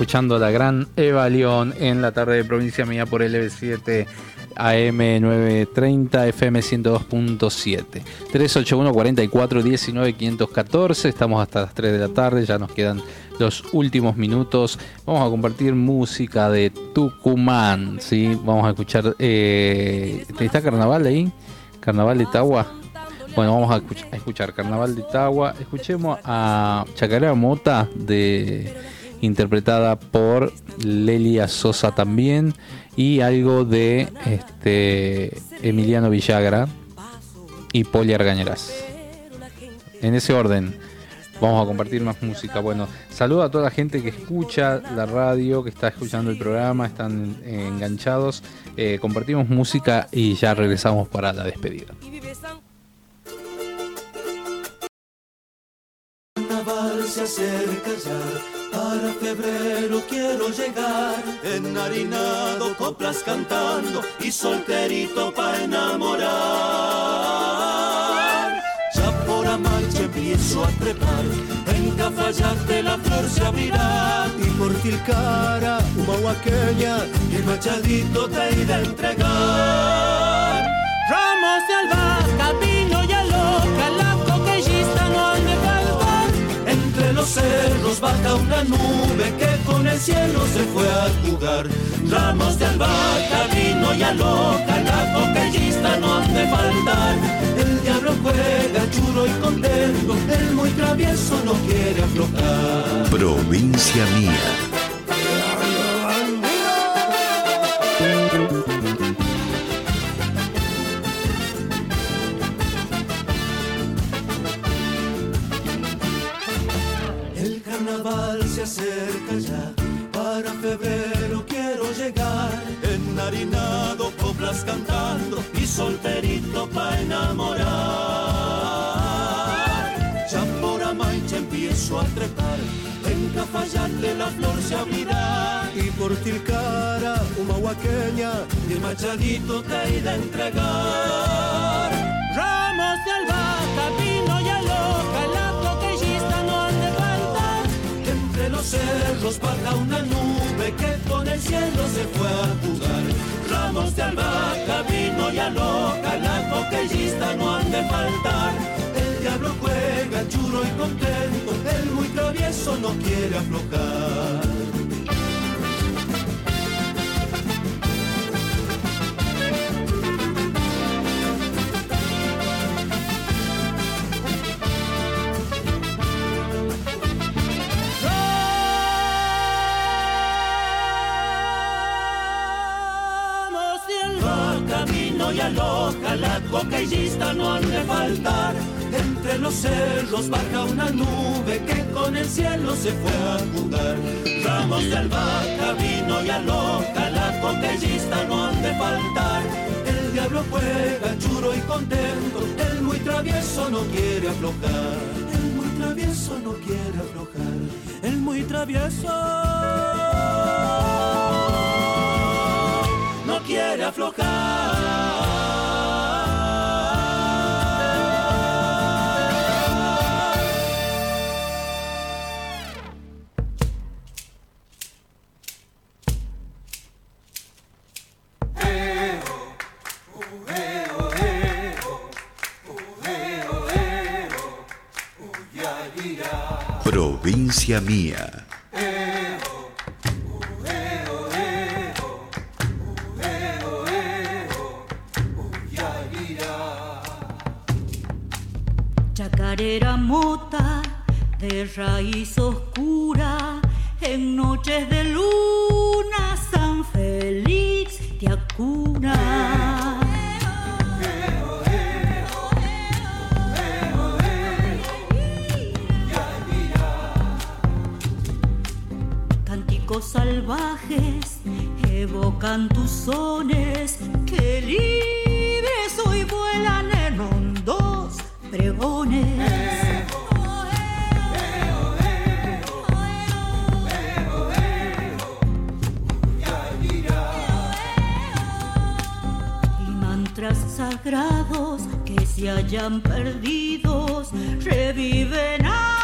Escuchando la gran Eva León en la tarde de provincia mía por LB7 AM 930 FM 102.7 381 44 19 514 estamos hasta las 3 de la tarde ya nos quedan los últimos minutos vamos a compartir música de Tucumán ¿sí? vamos a escuchar eh, ¿está carnaval ahí? carnaval de Tagua bueno, vamos a escuchar, a escuchar Carnaval de Tagua. Escuchemos a Chacarera Mota de interpretada por Lelia Sosa también y algo de este Emiliano Villagra y Poli Argañeras. En ese orden, vamos a compartir más música. Bueno, saludo a toda la gente que escucha la radio, que está escuchando el programa, están enganchados. Eh, compartimos música y ya regresamos para la despedida. Se acerca ya. Para febrero quiero llegar, enharinado, coplas cantando y solterito para enamorar. Ya por Amache empiezo a trepar, en Cafayate la flor se abrirá. Y por Tilcara, humahuaqueña, y Machadito te iré a entregar. Ramos de albahaca, cerros baja una nube que con el cielo se fue a jugar. Ramos de albahaca, vino y aloca, la coquellista no han de faltar. El diablo juega churo y contento, el muy travieso no quiere aflojar. Provincia mía. se acerca ya. Para febrero quiero llegar, enharinado, coplas cantando y solterito pa' enamorar. Ya por Amaicha empiezo a trepar, en Cafayate la flor se abrirá. Y por Tilcara, una huaqueña, y el machadito te irá a entregar. Ramos de albahaca, los cerros baja una nube que con el cielo se fue a jugar. Ramos de albahaca, vino y aloca, la coquillista no han de faltar. El diablo juega churo y contento, el muy travieso no quiere aflojar. Aloja, la coquillista no han de faltar. Entre los cerros baja una nube que con el cielo se fue a jugar. Ramos de albahaca, vino y aloja, la coquillista no han de faltar. El diablo juega churo y contento, el muy travieso no quiere aflojar. El muy travieso no quiere aflojar. el muy travieso. No quiere aflojar. Provincia mía. Chacarera mota de raíz oscura, en noches de luna salvajes evocan tus sones que libres hoy vuelan en hondos pregones. Y mantras sagrados que se hayan perdidos reviven ahora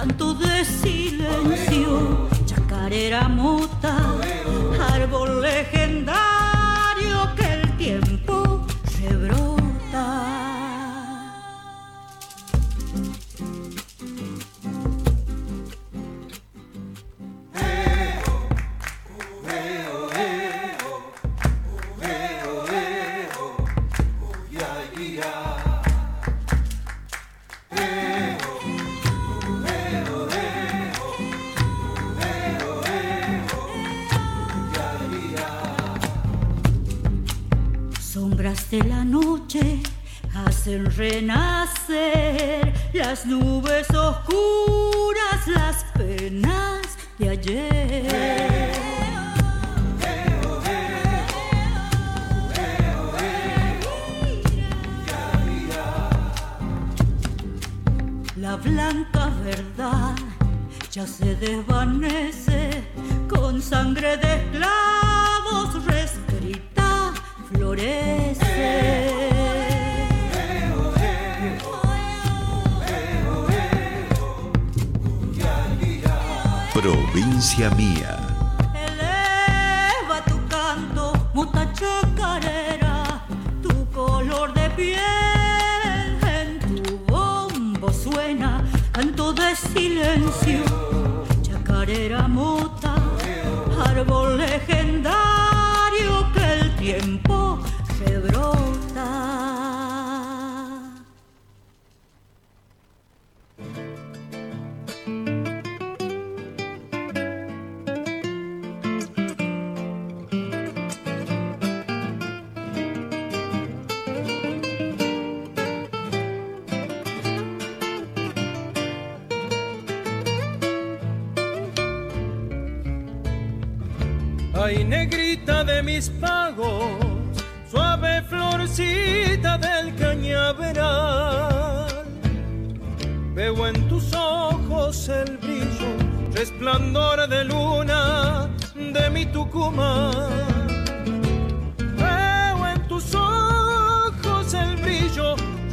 Canto de silencio, chacarera mota, árbol legendario hacen renacer las nubes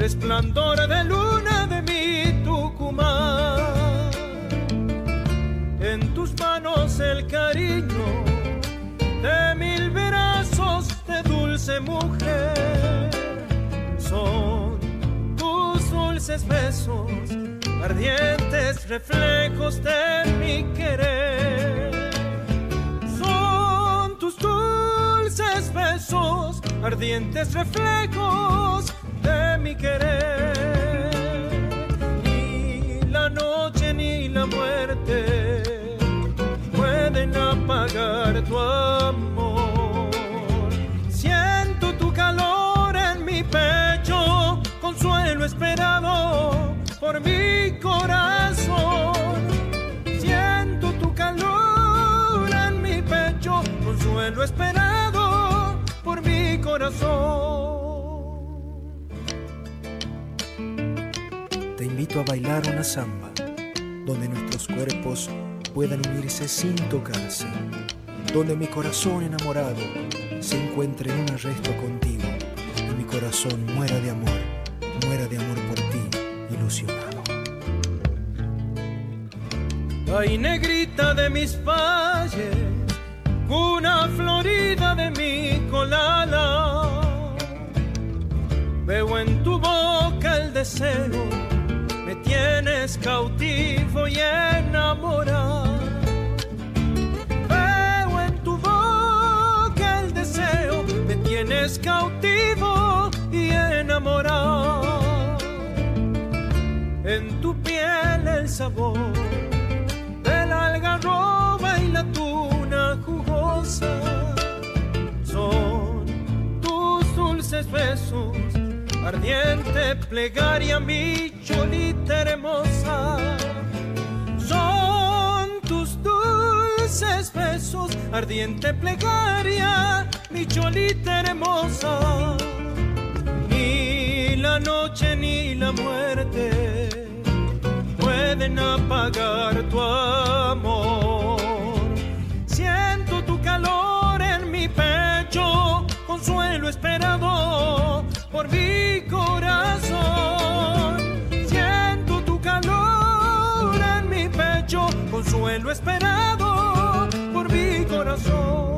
resplandor de luna de mi Tucumán. En tus manos el cariño de mil brazos de dulce mujer. Son tus dulces besos, ardientes reflejos de mi querer. Son tus dulces besos, ardientes reflejos de mi querer. Ni la noche ni la muerte pueden apagar tu amor. Siento tu calor en mi pecho, consuelo esperado por mi corazón. Siento tu calor en mi pecho, consuelo esperado por mi corazón. A bailar una samba, donde nuestros cuerpos puedan unirse sin tocarse, donde mi corazón enamorado se encuentre en un arresto contigo y mi corazón muera de amor, muera de amor por ti, ilusionado. Ay, negrita de mis valles, una florida de mi colada. Veo en tu boca el deseo, tienes cautivo y enamorado. Veo en tu boca el deseo, me tienes cautivo y enamorado. En tu piel el sabor de la algarroba y la tuna jugosa son tus dulces besos, ardiente plegaria, mi cholita hermosa. Son tus dulces besos, ardiente plegaria, mi cholita hermosa. Ni la noche ni la muerte pueden apagar tu amor. Siento tu calor en mi pecho, consuelo esperado por mi corazón. Consuelo esperado por mi corazón.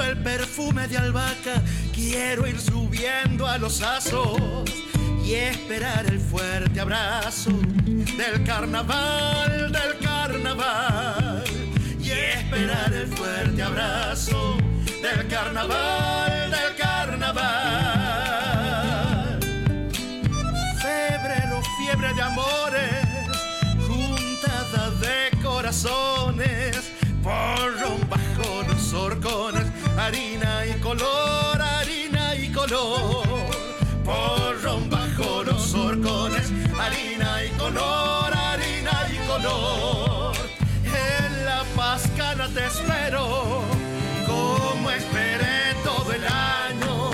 El perfume de albahaca. Quiero ir subiendo a los asos y esperar el fuerte abrazo del carnaval, del carnaval. Y esperar el fuerte abrazo del carnaval, del carnaval. Febrero, fiebre de amores, juntada de corazones, horcones, harina y color, harina y color. Porrón bajo los horcones, harina y color, harina y color. En la pascana te espero, como esperé todo el año,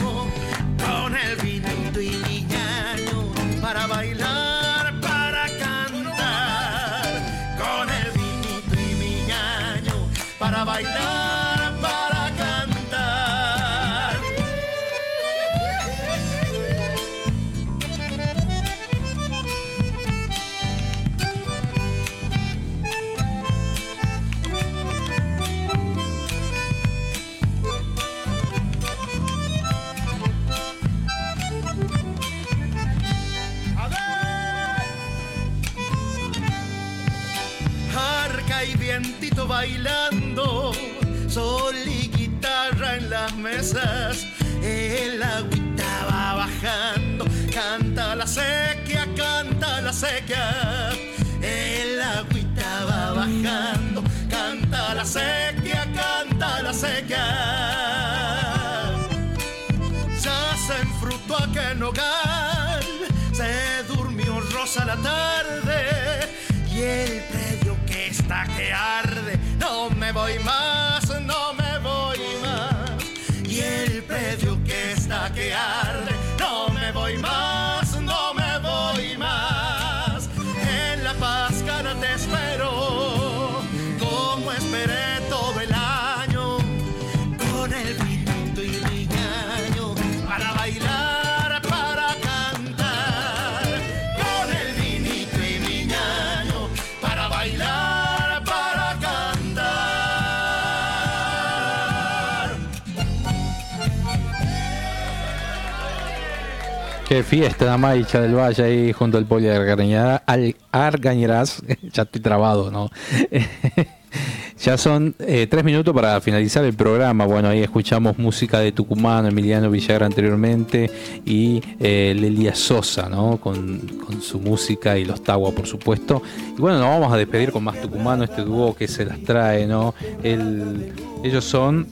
con el vinito y guiñaño para bailar, para cantar, el agüita va bajando, canta la sequía, canta la sequía, el agüita va bajando, canta la sequía, canta la sequía. Ya se enfrutó aquel hogar, se durmió rosa la tarde. Y el predio que está que arde, no me voy más, no el predio que está que arde. No me voy más, Qué fiesta la Maicha del Valle ahí junto al poli de Argañarás. ya estoy trabado, ¿no? ya son eh, tres minutos para finalizar el programa. Bueno, ahí escuchamos música de Tucumán, Emiliano Villagra anteriormente y eh, Lelia Sosa, ¿no? Con, su música y los Tagua, por supuesto. Y bueno, nos vamos a despedir con más tucumano, este dúo que se las trae, ¿no? El- ellos son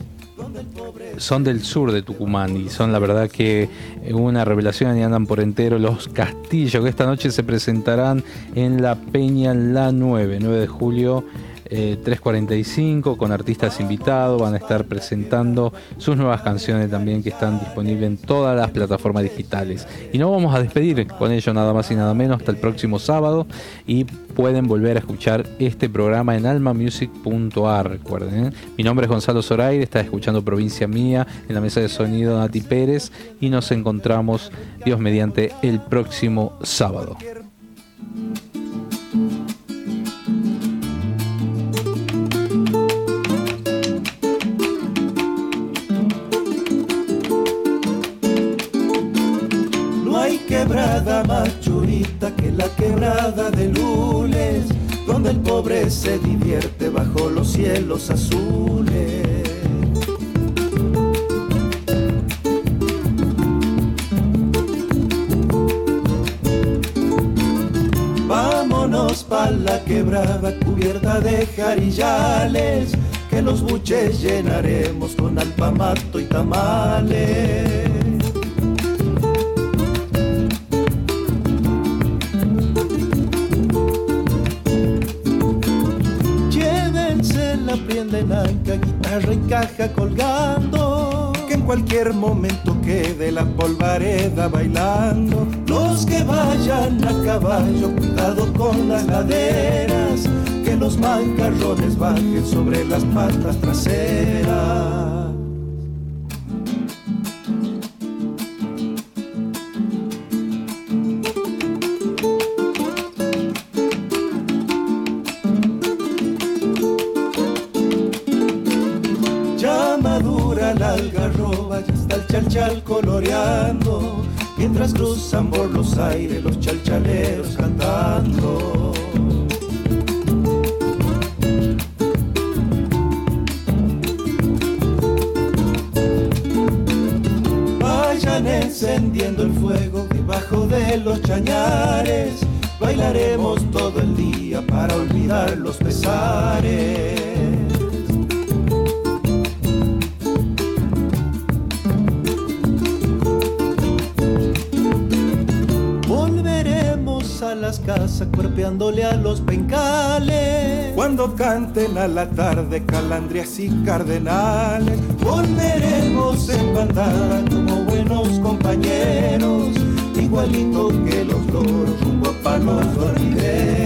son del sur de Tucumán y son la verdad que una revelación y andan por entero los castillos que esta noche se presentarán en la Peña La 9, 9 de julio. Eh, 3.45 con artistas invitados, van a estar presentando sus nuevas canciones también que están disponibles en todas las plataformas digitales. Y nos vamos a despedir con ello nada más y nada menos hasta el próximo sábado y pueden volver a escuchar este programa en almamusic.ar, recuerden. ¿eh? Mi nombre es Gonzalo Zoraire, está escuchando Provincia Mía en la mesa de sonido Nati Pérez y nos encontramos, Dios mediante, el próximo sábado. Quebrada más churita que la quebrada de lunes, donde el pobre se divierte bajo los cielos azules. Vámonos pa' la quebrada cubierta de jarillales, que los buches llenaremos con alpamato y tamales. Cualquier momento quede la polvareda bailando. Los que vayan a caballo, cuidado con las laderas. Que los mancarrones bajen sobre las patas traseras. La tarde calandrias y cardenales. Volveremos en bandada como buenos compañeros. Igualito que los loros rumbo pa' los dormideros.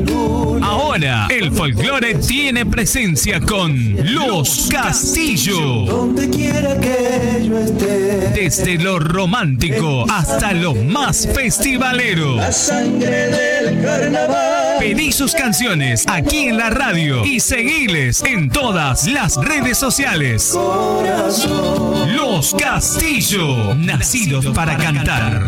Ahora, el folclore tiene presencia con Los Castillo. Donde quiera que yo esté. Desde lo romántico hasta lo más festivalero. La sangre del carnaval. Pedí sus canciones aquí en la radio y seguiles en todas las redes sociales. Corazón. Los Castillo, nacidos para cantar.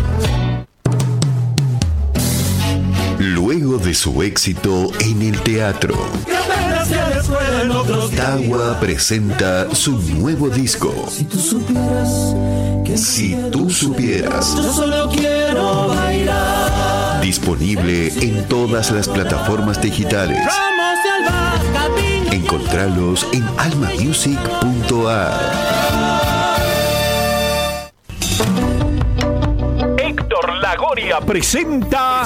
Luego de su éxito en el teatro, Tawa presenta su nuevo disco. Si tú supieras que Si tú supieras, yo solo quiero bailar. disponible en todas las plataformas digitales. Encontralos en almamusic.ar. Héctor Lagoria presenta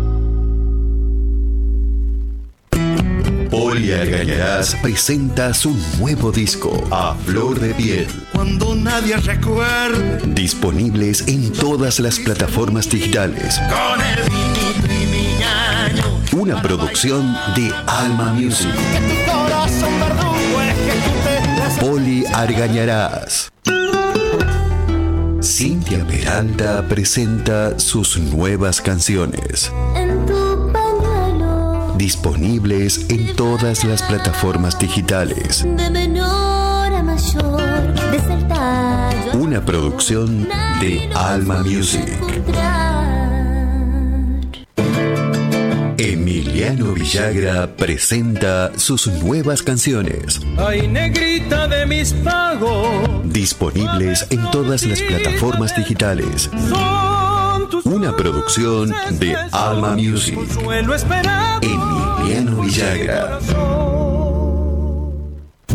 Poli Argañarás presenta su nuevo disco, A Flor de Piel. Cuando nadie recuerde Disponibles en todas las plataformas digitales. con el. Una producción de Alma Music. Que tu corazón verdugo ejecute Poli Argañarás. Cintia Peralta presenta sus nuevas canciones. Disponibles en todas las plataformas digitales. de menor a mayor, tallo Una producción de Alma Music. Emiliano Villagra presenta sus nuevas canciones. Ay, negrita de mis pagos, Disponibles en todas las plataformas digitales. tus Una producción de Alma Music. Emiliano Villagra.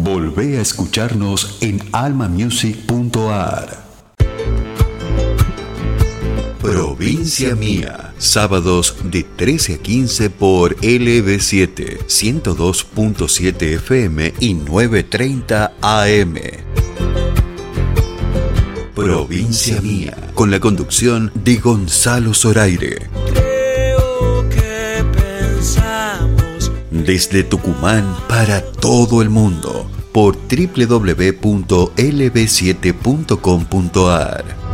Volvé a escucharnos en almamusic.ar. Provincia Mía, sábados de 13 a 15 por LB7, 102.7 FM y 9.30 AM. Provincia Mía, con la conducción de Gonzalo Zoraire. Creo que pensamos Desde Tucumán para todo el mundo por www.lb7.com.ar.